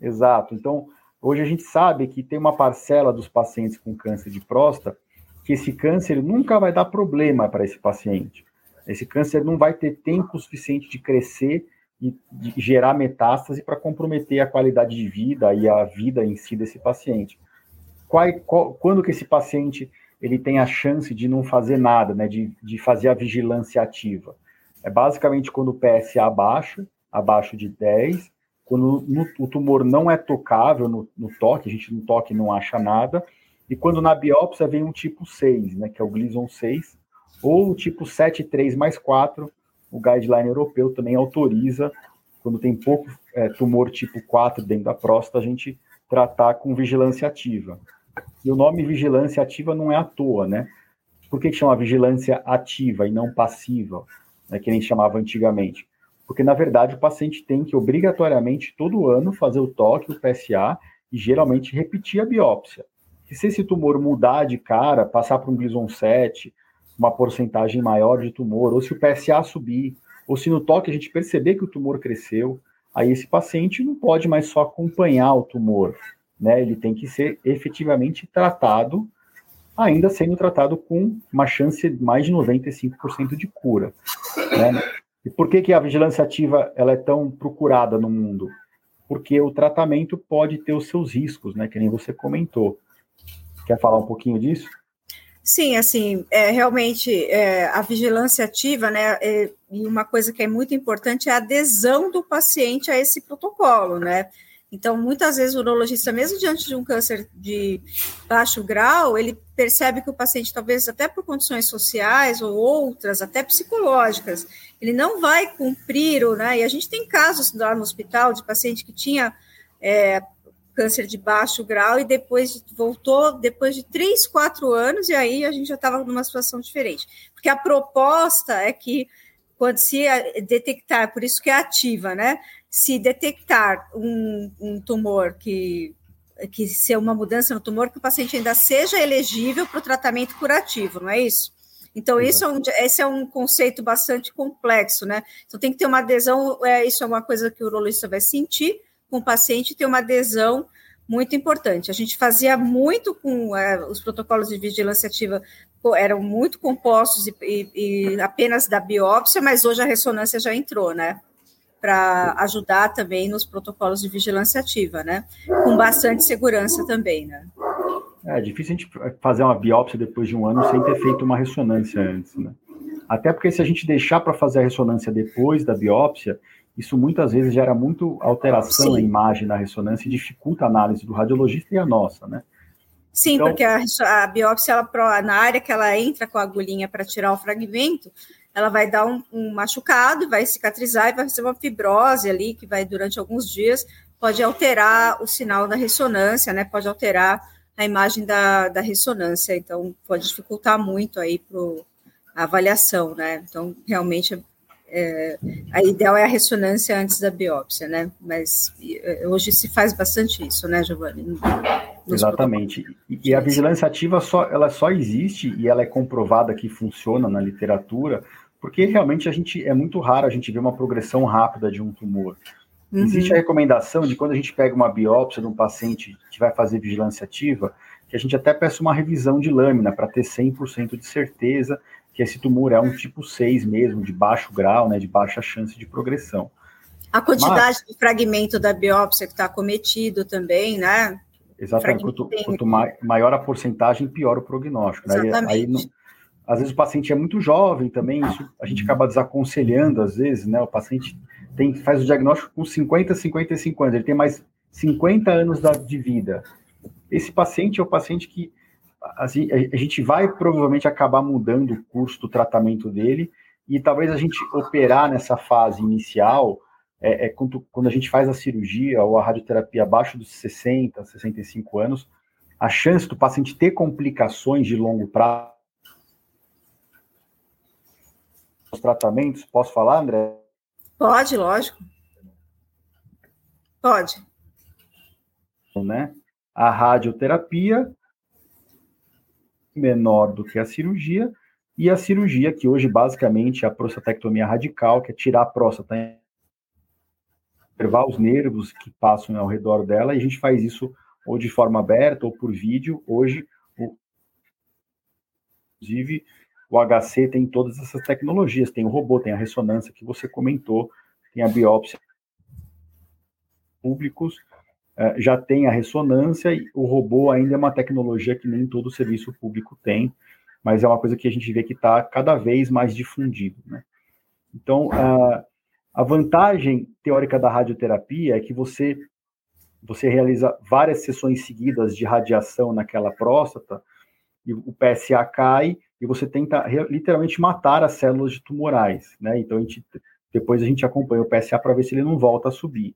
Exato. Então, hoje a gente sabe que tem uma parcela dos pacientes com câncer de próstata que esse câncer nunca vai dar problema para esse paciente. Esse câncer não vai ter tempo suficiente de crescer e gerar metástase para comprometer a qualidade de vida e a vida em si desse paciente. Qual, qual, quando que esse paciente ele tem a chance de não fazer nada, né, de, de fazer a vigilância ativa? É basicamente quando o PSA abaixo, abaixo de 10, quando no, o tumor não é tocável no, no, toque, a gente no toque não acha nada, e quando na biópsia vem um tipo 6, né, que é o Gleason 6, ou o tipo 7,3 mais 4, o guideline europeu também autoriza, quando tem pouco é, tumor tipo 4 dentro da próstata, a gente tratar com vigilância ativa. E o nome vigilância ativa não é à toa, né? Por que, chama vigilância ativa e não passiva, né, que nem chamava antigamente? Porque, na verdade, o paciente tem que obrigatoriamente, todo ano, fazer o toque, o PSA, e geralmente repetir a biópsia. E se esse tumor mudar de cara, passar para um Gleason 7, uma porcentagem maior de tumor, ou se o PSA subir, ou se no toque a gente perceber que o tumor cresceu, aí esse paciente não pode mais só acompanhar o tumor, né? Ele tem que ser efetivamente tratado, ainda sendo tratado com uma chance de mais de 95% de cura, né? E por que, que a vigilância ativa ela é tão procurada no mundo? Porque o tratamento pode ter os seus riscos, né? Que nem você comentou. Quer falar um pouquinho disso? Sim, assim, é, realmente é, a vigilância ativa, né? É, e uma coisa que é muito importante é a adesão do paciente a esse protocolo, né? Então, muitas vezes o urologista, mesmo diante de um câncer de baixo grau, ele percebe que o paciente, talvez até por condições sociais ou outras, até psicológicas, ele não vai cumprir, né? E a gente tem casos lá no hospital de paciente que tinha é, câncer de baixo grau e depois voltou depois de três, quatro anos, e aí a gente já estava numa situação diferente. Porque a proposta é que quando se detectar, por isso que é ativa, né? Se detectar um, um tumor que que ser uma mudança no tumor, que o paciente ainda seja elegível para o tratamento curativo, não é isso? Então, isso é um, esse é um conceito bastante complexo, né? Então, tem que ter uma adesão, é, isso é uma coisa que o urologista vai sentir com o paciente, ter uma adesão muito importante. A gente fazia muito com é, os protocolos de vigilância ativa, eram muito compostos e, e, e apenas da biópsia, mas hoje a ressonância já entrou, né? Para ajudar também nos protocolos de vigilância ativa, né? Com bastante segurança também, né? É difícil a gente fazer uma biópsia depois de um ano sem ter feito uma ressonância antes, né? Até porque se a gente deixar para fazer a ressonância depois da biópsia, isso muitas vezes gera muito alteração Sim. na imagem da ressonância e dificulta a análise do radiologista e a nossa, né? Sim, então, porque a, a biópsia, ela, na área que ela entra com a agulhinha para tirar o fragmento, ela vai dar um, um, machucado, vai cicatrizar e vai fazer uma fibrose ali, que vai durante alguns dias, pode alterar o sinal da ressonância, né? Pode alterar a imagem da, da ressonância, então pode dificultar muito aí para a avaliação, né? Então, realmente, é, a ideal é a ressonância antes da biópsia, né? Mas é, hoje se faz bastante isso, né, Giovanni? Exatamente. E, e, a vigilância ativa só, ela só existe e ela é comprovada que funciona na literatura, porque realmente a gente é muito raro a gente ver uma progressão rápida de um tumor. Uhum. Existe a recomendação de quando a gente pega uma biópsia de um paciente que vai fazer vigilância ativa, que a gente até peça uma revisão de lâmina para ter 100% de certeza que esse tumor é um tipo 6 mesmo, de baixo grau, né, de baixa chance de progressão. A quantidade Mas, de fragmento da biópsia que está cometido também, né? Exatamente. Quanto, quanto, maior a porcentagem, pior o prognóstico. Né? Exatamente. Aí, aí, às vezes o paciente é muito jovem também, isso a gente acaba desaconselhando, às vezes, né? O paciente tem, faz o diagnóstico com 50, 55 anos, ele tem mais 50 anos de vida. Esse paciente é o paciente que assim, a gente vai provavelmente acabar mudando o curso do tratamento dele e talvez a gente operar nessa fase inicial, é, é quando, quando, a gente faz a cirurgia ou a radioterapia abaixo dos 60, 65 anos, a chance do paciente ter complicações de longo prazo os tratamentos, posso falar, André? Pode, lógico. Pode. Né? A radioterapia menor do que a cirurgia, e a cirurgia, que hoje basicamente é a prostatectomia radical, que é tirar a próstata, preservar os nervos que passam ao redor dela, e a gente faz isso ou de forma aberta ou por vídeo. Hoje, o, inclusive, o HC tem todas essas tecnologias, tem o robô, tem a ressonância que você comentou, tem a biópsia públicos, já tem a ressonância e o robô ainda é uma tecnologia que nem todo serviço público tem, mas é uma coisa que a gente vê que está cada vez mais difundido, né? Então, a, a vantagem teórica da radioterapia é que você você realiza várias sessões seguidas de radiação naquela próstata e o PSA cai e você tenta literalmente matar as células tumorais, né? Então a gente, depois a gente acompanha o PSA para ver se ele não volta a subir.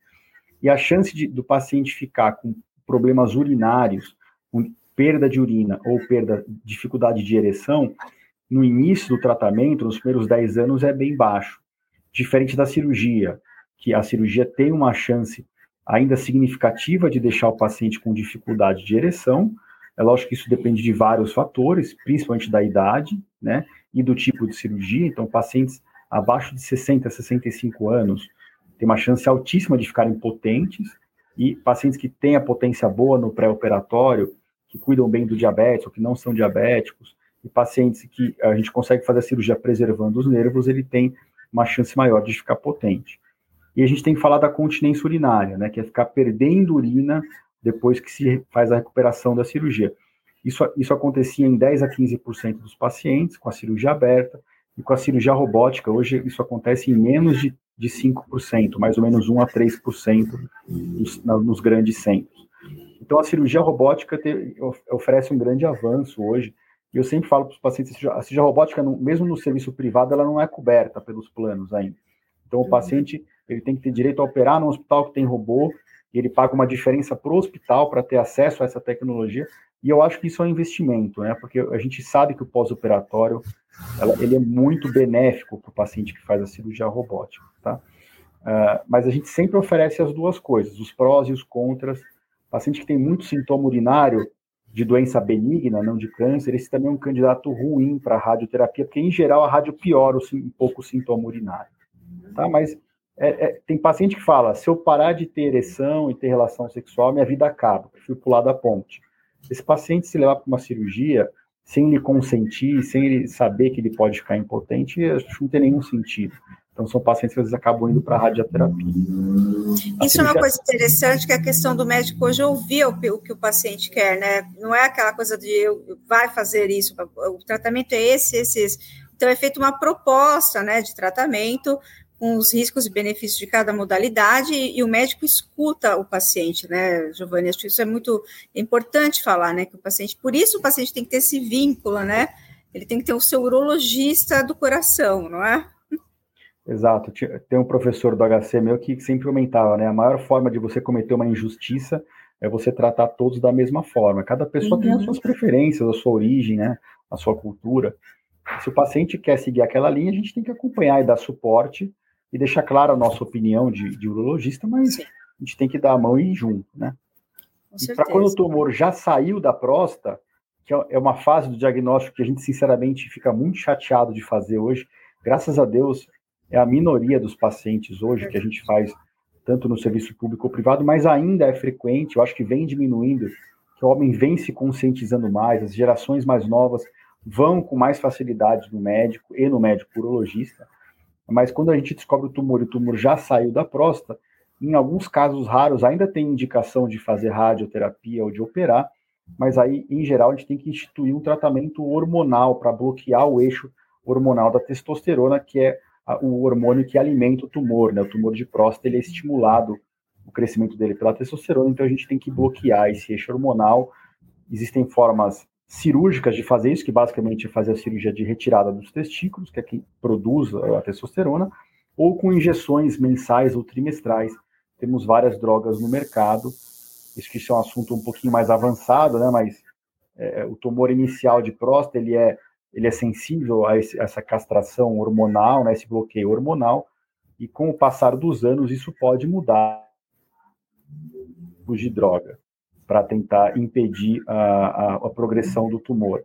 E a chance de, do paciente ficar com problemas urinários, com perda de urina ou perda, dificuldade de ereção, no início do tratamento, nos primeiros 10 anos, é bem baixo. Diferente da cirurgia, que a cirurgia tem uma chance ainda significativa de deixar o paciente com dificuldade de ereção, é lógico que isso depende de vários fatores, principalmente da idade, né, e do tipo de cirurgia. Então, pacientes abaixo de 60, 65 anos têm uma chance altíssima de ficarem potentes, e pacientes que têm a potência boa no pré-operatório, que cuidam bem do diabetes ou que não são diabéticos, e pacientes que a gente consegue fazer a cirurgia preservando os nervos, ele tem uma chance maior de ficar potente. E a gente tem que falar da continência urinária, né, que é ficar perdendo urina depois que se faz a recuperação da cirurgia. Isso, isso acontecia em 10 a 15% dos pacientes com a cirurgia aberta, e com a cirurgia robótica, hoje isso acontece em menos de, de 5%, mais ou menos 1 a 3% nos, nos grandes centros. Então, a cirurgia robótica te, oferece um grande avanço hoje, e eu sempre falo para os pacientes, a cirurgia robótica, mesmo no serviço privado, ela não é coberta pelos planos ainda. Então, o uhum. paciente ele tem que ter direito a operar num hospital que tem robô, e ele paga uma diferença para o hospital para ter acesso a essa tecnologia, e eu acho que isso é um investimento, né? Porque a gente sabe que o pós-operatório ele é muito benéfico para o paciente que faz a cirurgia robótica, tá? Uh, mas a gente sempre oferece as duas coisas, os prós e os contras. Paciente que tem muito sintoma urinário, de doença benigna, não de câncer, esse também é um candidato ruim para radioterapia, porque em geral a rádio piora um pouco o sintoma urinário. Tá? Mas é, é, tem paciente que fala: se eu parar de ter ereção e ter relação sexual, minha vida acaba, prefiro pular da ponte. Esse paciente se levar para uma cirurgia sem ele consentir, sem ele saber que ele pode ficar impotente, acho que não tem nenhum sentido. Então, são pacientes que às vezes acabam indo para a radioterapia. Isso é uma coisa interessante, que é a questão do médico hoje ouvir o, que o paciente quer, né? Não é aquela coisa de vai fazer isso, o tratamento é esse, esse, esse. Então, é feita uma proposta né, de tratamento com os riscos e benefícios de cada modalidade e, e o médico escuta o paciente, né, Giovanni? Acho que isso é muito importante falar, né? Que o paciente, por isso o paciente tem que ter esse vínculo, né? Ele tem que ter o seu urologista do coração, não é? Exato. Tem um professor do HC meu que sempre comentava, né? A maior forma de você cometer uma injustiça é você tratar todos da mesma forma. Cada pessoa uhum. tem as uhum. suas preferências, a sua origem, né? A sua cultura. Se o paciente quer seguir aquela linha, a gente tem que acompanhar e dar suporte e deixar clara a nossa opinião de, de urologista, mas Sim. a gente tem que dar a mão e ir junto, né? Com e para quando o tumor já saiu da próstata, que é, é uma fase do diagnóstico que a gente sinceramente fica muito chateado de fazer hoje, graças a Deus, é a minoria dos pacientes hoje que a gente faz tanto no serviço público ou privado, mas ainda é frequente, eu acho que vem diminuindo, que o homem vem se conscientizando mais, as gerações mais novas vão com mais facilidade no médico e no médico urologista, mas quando a gente descobre o tumor e o tumor já saiu da próstata, em alguns casos raros ainda tem indicação de fazer radioterapia ou de operar, mas aí, em geral, a gente tem que instituir um tratamento hormonal para bloquear o eixo hormonal da testosterona, que é o hormônio que alimenta o tumor, né? O tumor de próstata ele é estimulado o crescimento dele pela testosterona, então a gente tem que bloquear esse eixo hormonal. Existem formas cirúrgicas de fazer isso, que basicamente é fazer a cirurgia de retirada dos testículos, que é que produz a testosterona, ou com injeções mensais ou trimestrais. Temos várias drogas no mercado. Isso que é um assunto um pouquinho mais avançado, né? Mas é, o tumor inicial de próstata ele é ele é sensível a, esse, a essa castração hormonal, né, esse bloqueio hormonal, e com o passar dos anos isso pode mudar de droga para tentar impedir a, a, a, progressão do tumor.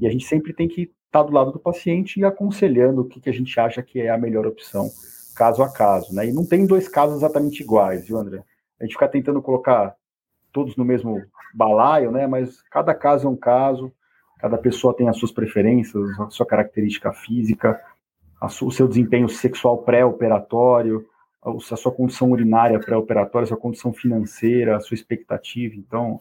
E a gente sempre tem que estar tá do lado do paciente e aconselhando o que, que a gente acha que é a melhor opção, caso a caso. Né? E não tem dois casos exatamente iguais, viu, André? A gente fica tentando colocar todos no mesmo balaio, né? mas cada caso é um caso, Cada pessoa tem as suas preferências, a sua característica física, sua, o seu desempenho sexual pré-operatório, a, sua condição urinária pré-operatória, a sua condição financeira, a sua expectativa. Então,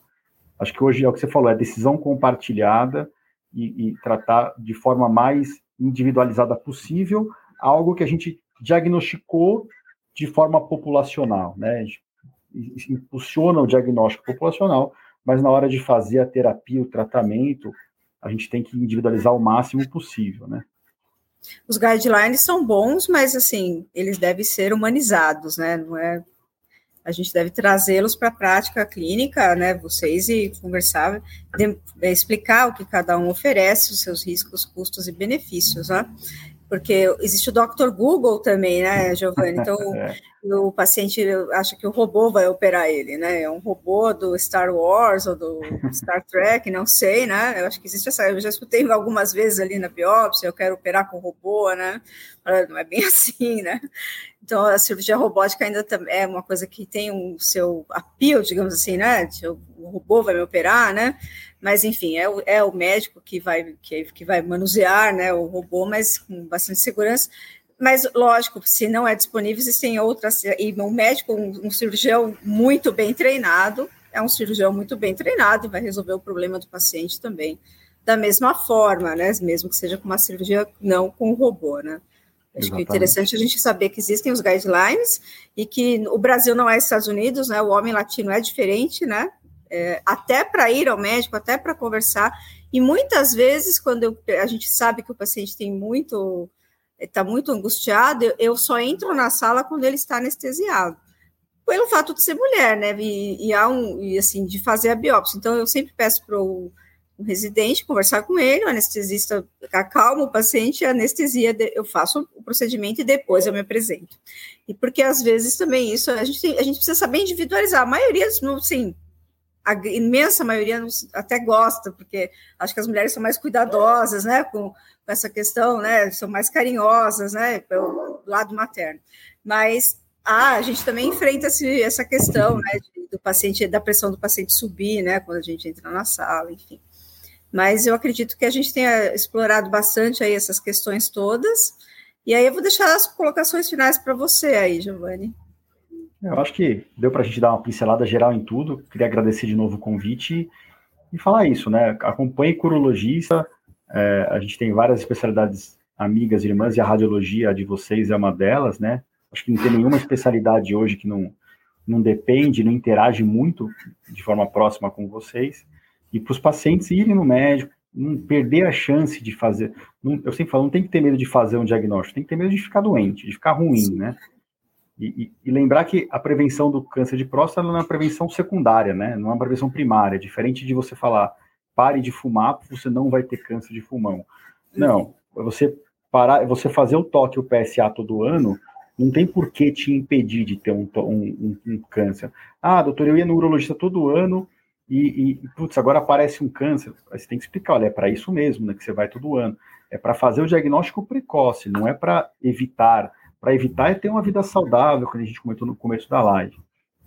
acho que hoje é o que você falou, é decisão compartilhada e, e tratar de forma mais individualizada possível algo que a gente diagnosticou de forma populacional, né? Impulsiona o diagnóstico populacional, mas na hora de fazer a terapia, o tratamento, a gente tem que individualizar o máximo possível, né? Os guidelines são bons, mas assim, eles devem ser humanizados, né? Não é a gente deve trazê-los para a prática clínica, né? Vocês e conversar, de, explicar o que cada um oferece, os seus riscos, custos e benefícios, né? Porque existe o Dr. Google também, né, Giovanni? Então, é. o paciente acha que o robô vai operar ele, né? É um robô do Star Wars ou do Star Trek, não sei, né? Eu acho que existe essa. Eu já escutei algumas vezes ali na biópsia, eu quero operar com robô, né? Não é bem assim, né? Então, a cirurgia robótica ainda é uma coisa que tem o seu apelo, digamos assim, né? O robô vai me operar, né? Mas, enfim, é o, é o médico que vai, que, que vai manusear né, o robô, mas com bastante segurança. Mas, lógico, se não é disponível, existem outras. E um médico, um, um cirurgião muito bem treinado, é um cirurgião muito bem treinado vai resolver o problema do paciente também da mesma forma, né? Mesmo que seja com uma cirurgia não com o robô, né? Acho Exatamente. que é interessante a gente saber que existem os guidelines e que o Brasil não é Estados Unidos, né? O homem latino é diferente, né? é, até para ir ao médico, até para conversar. E muitas vezes, quando eu, a gente sabe que o paciente tem muito, está muito angustiado, eu, eu, só entro na sala quando ele está anestesiado. Pelo fato de ser mulher, né? E, e, há um, e assim, de fazer a biópsia. Então, eu sempre peço para o residente conversar com ele, o anestesista acalma o paciente, a anestesia, eu faço o procedimento e depois eu me apresento. E porque às vezes também isso, a gente, tem, a gente precisa saber individualizar. A maioria, sim, a imensa maioria até gosta, porque acho que as mulheres são mais cuidadosas, né, com, com essa questão, né, são mais carinhosas, né, pelo lado materno. Mas ah, a gente também enfrenta essa questão, né, do paciente, da pressão do paciente subir, né, quando a gente entra na sala, enfim. Mas eu acredito que a gente tenha explorado bastante aí essas questões todas. E aí eu vou deixar as colocações finais para você aí, Giovanni. Eu acho que deu para a gente dar uma pincelada geral em tudo. Queria agradecer de novo o convite e falar isso, né? Acompanhe curologista. É, a gente tem várias especialidades amigas, irmãs, e a radiologia de vocês é uma delas, né? Acho que não tem nenhuma especialidade hoje que não, não depende, não interage muito de forma próxima com vocês. E para os pacientes irem no médico, não perder a chance de fazer. Não, eu sempre falo, não tem que ter medo de fazer um diagnóstico, tem que ter medo de ficar doente, de ficar ruim, né? E, e, e lembrar que a prevenção do câncer de próstata não é uma prevenção secundária, né? Não é uma prevenção primária, diferente de você falar pare de fumar, você não vai ter câncer de pulmão. Não, você parar, você fazer o toque o PSA todo ano, não tem por que te impedir de ter um, um, um, câncer. Ah, doutor, eu ia no urologista todo ano e, e putz, agora aparece um câncer. Você tem que explicar, olha, é para isso mesmo, né, que você vai todo ano. É para fazer o diagnóstico precoce, não é para evitar. Para evitar é ter uma vida saudável, como a gente comentou no começo da live.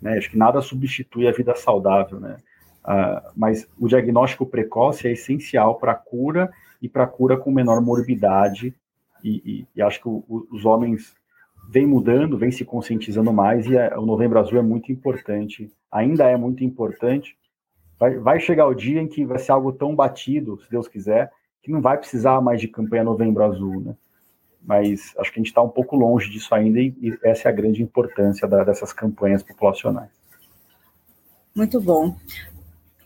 Né? Acho que nada substitui a vida saudável, né? Uh, mas o diagnóstico precoce é essencial para a cura e para a cura com menor morbidade. E, e, e acho que o, o, os homens vem mudando, vem se conscientizando mais e é, o Novembro Azul é muito importante, ainda é muito importante. Vai, vai, chegar o dia em que vai ser algo tão batido, se Deus quiser, que não vai precisar mais de campanha Novembro Azul, né? Mas acho que a gente está um pouco longe disso ainda e, e, essa é a grande importância da, dessas campanhas populacionais. Muito bom.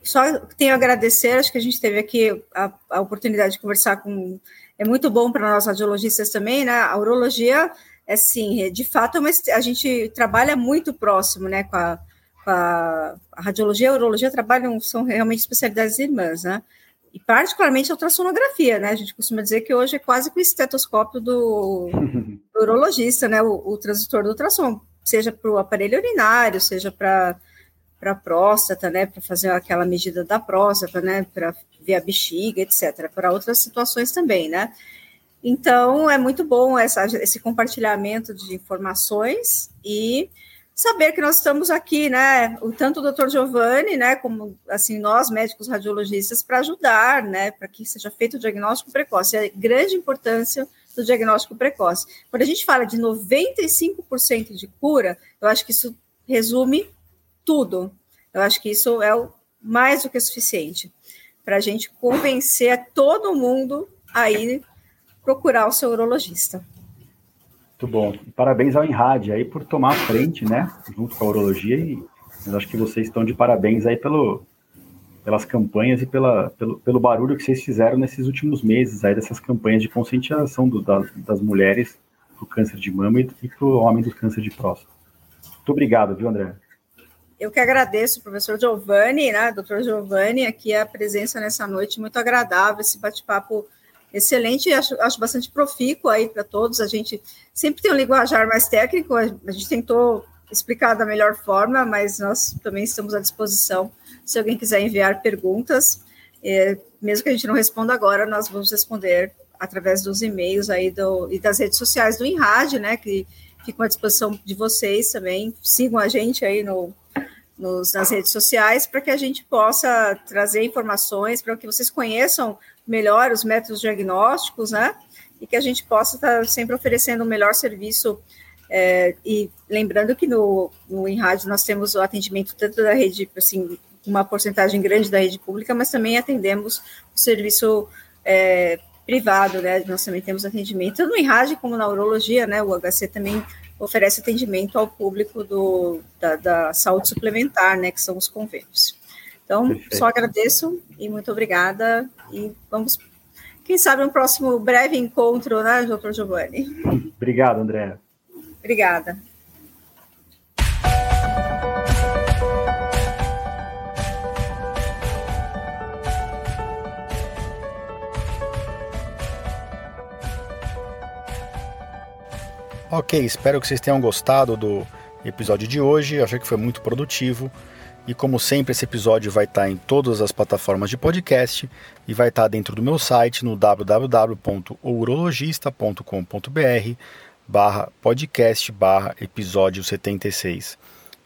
Só tenho a agradecer, acho que a gente teve aqui a, a oportunidade de conversar com. É muito bom para nós radiologistas também, né? A urologia sim, é, de fato, é a gente trabalha muito próximo, né, com a, a, a radiologia e a urologia trabalham, são realmente especialidades irmãs, né, e particularmente a ultrassonografia, né, a gente costuma dizer que hoje é quase que o estetoscópio do, do urologista, né, o, o transitor do ultrassom, seja para o aparelho urinário, seja para para a próstata, né, para fazer aquela medida da próstata, né, para ver a bexiga, etc. Para outras situações também, né. Então, é muito bom essa, esse compartilhamento de informações e saber que nós estamos aqui, né, o, tanto o doutor Giovanni, né, como, assim, nós, médicos radiologistas, para ajudar, né, para que seja feito o diagnóstico precoce. A grande importância do diagnóstico precoce. Quando a gente fala de 95% de cura, eu acho que isso resume tudo. Eu acho que isso é o mais do que suficiente para a gente convencer todo mundo a ir procurar o seu urologista. Muito bom. parabéns ao Enrad aí por tomar a frente, né, junto com a urologia e eu acho que vocês estão de parabéns aí pelo, pelas campanhas e pela, pelo, pelo barulho que vocês fizeram nesses últimos meses aí dessas campanhas de conscientização do, da, das mulheres do câncer de mama e, e para o homem do câncer de próstata. Muito obrigado, viu, André? Eu que agradeço, professor Giovanni, né, doutor Giovanni, aqui a presença nessa noite, muito agradável, esse bate-papo excelente, acho, acho bastante profícuo aí para todos. A gente sempre tem um linguajar mais técnico, a, a gente tentou explicar da melhor forma, mas nós também estamos à disposição. Se alguém quiser enviar perguntas, é, mesmo que a gente não responda agora, nós vamos responder através dos e-mails aí do, e das redes sociais do INRAD, né, que ficam à disposição de vocês também. Sigam a gente aí no, nos, nas redes sociais para que a gente possa trazer informações para que vocês conheçam melhor os métodos diagnósticos, né? E que a gente possa estar sempre oferecendo o um melhor serviço. É, e lembrando que no, no InRádio nós temos o atendimento tanto da rede, assim, uma porcentagem grande da rede pública, mas também atendemos o serviço é, privado, né? Nós também temos atendimento tanto no InRádio como na urologia, né? O HC também oferece atendimento ao público do, da, da saúde suplementar, né? Que são os convênios. Então, Perfeito. só agradeço e muito obrigada. E vamos, quem sabe, um próximo breve encontro, né, doutor Giovanni? Obrigado, André. Obrigada. Ok, espero que vocês tenham gostado do episódio de hoje. Eu achei que foi muito produtivo. E como sempre, esse episódio vai estar em todas as plataformas de podcast e vai estar dentro do meu site no www.urologista.com.br barra podcast barra episódio 76.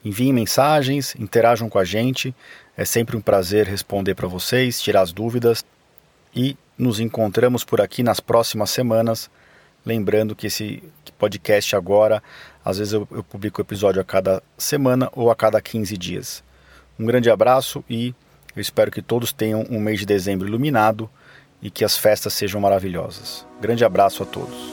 Enviem mensagens, interajam com a gente, é sempre um prazer responder para vocês, tirar as dúvidas e nos encontramos por aqui nas próximas semanas. Lembrando que esse podcast agora, às vezes eu, eu publico episódio a cada semana ou a cada 15 dias. Um grande abraço e eu espero que todos tenham um mês de dezembro iluminado e que as festas sejam maravilhosas. Grande abraço a todos.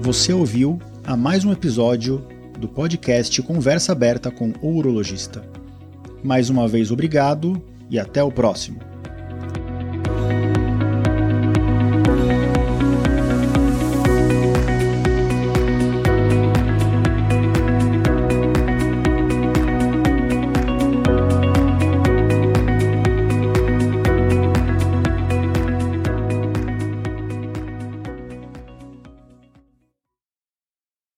Você ouviu a mais um episódio do podcast Conversa Aberta com o Urologista. Mais uma vez, obrigado e até o próximo.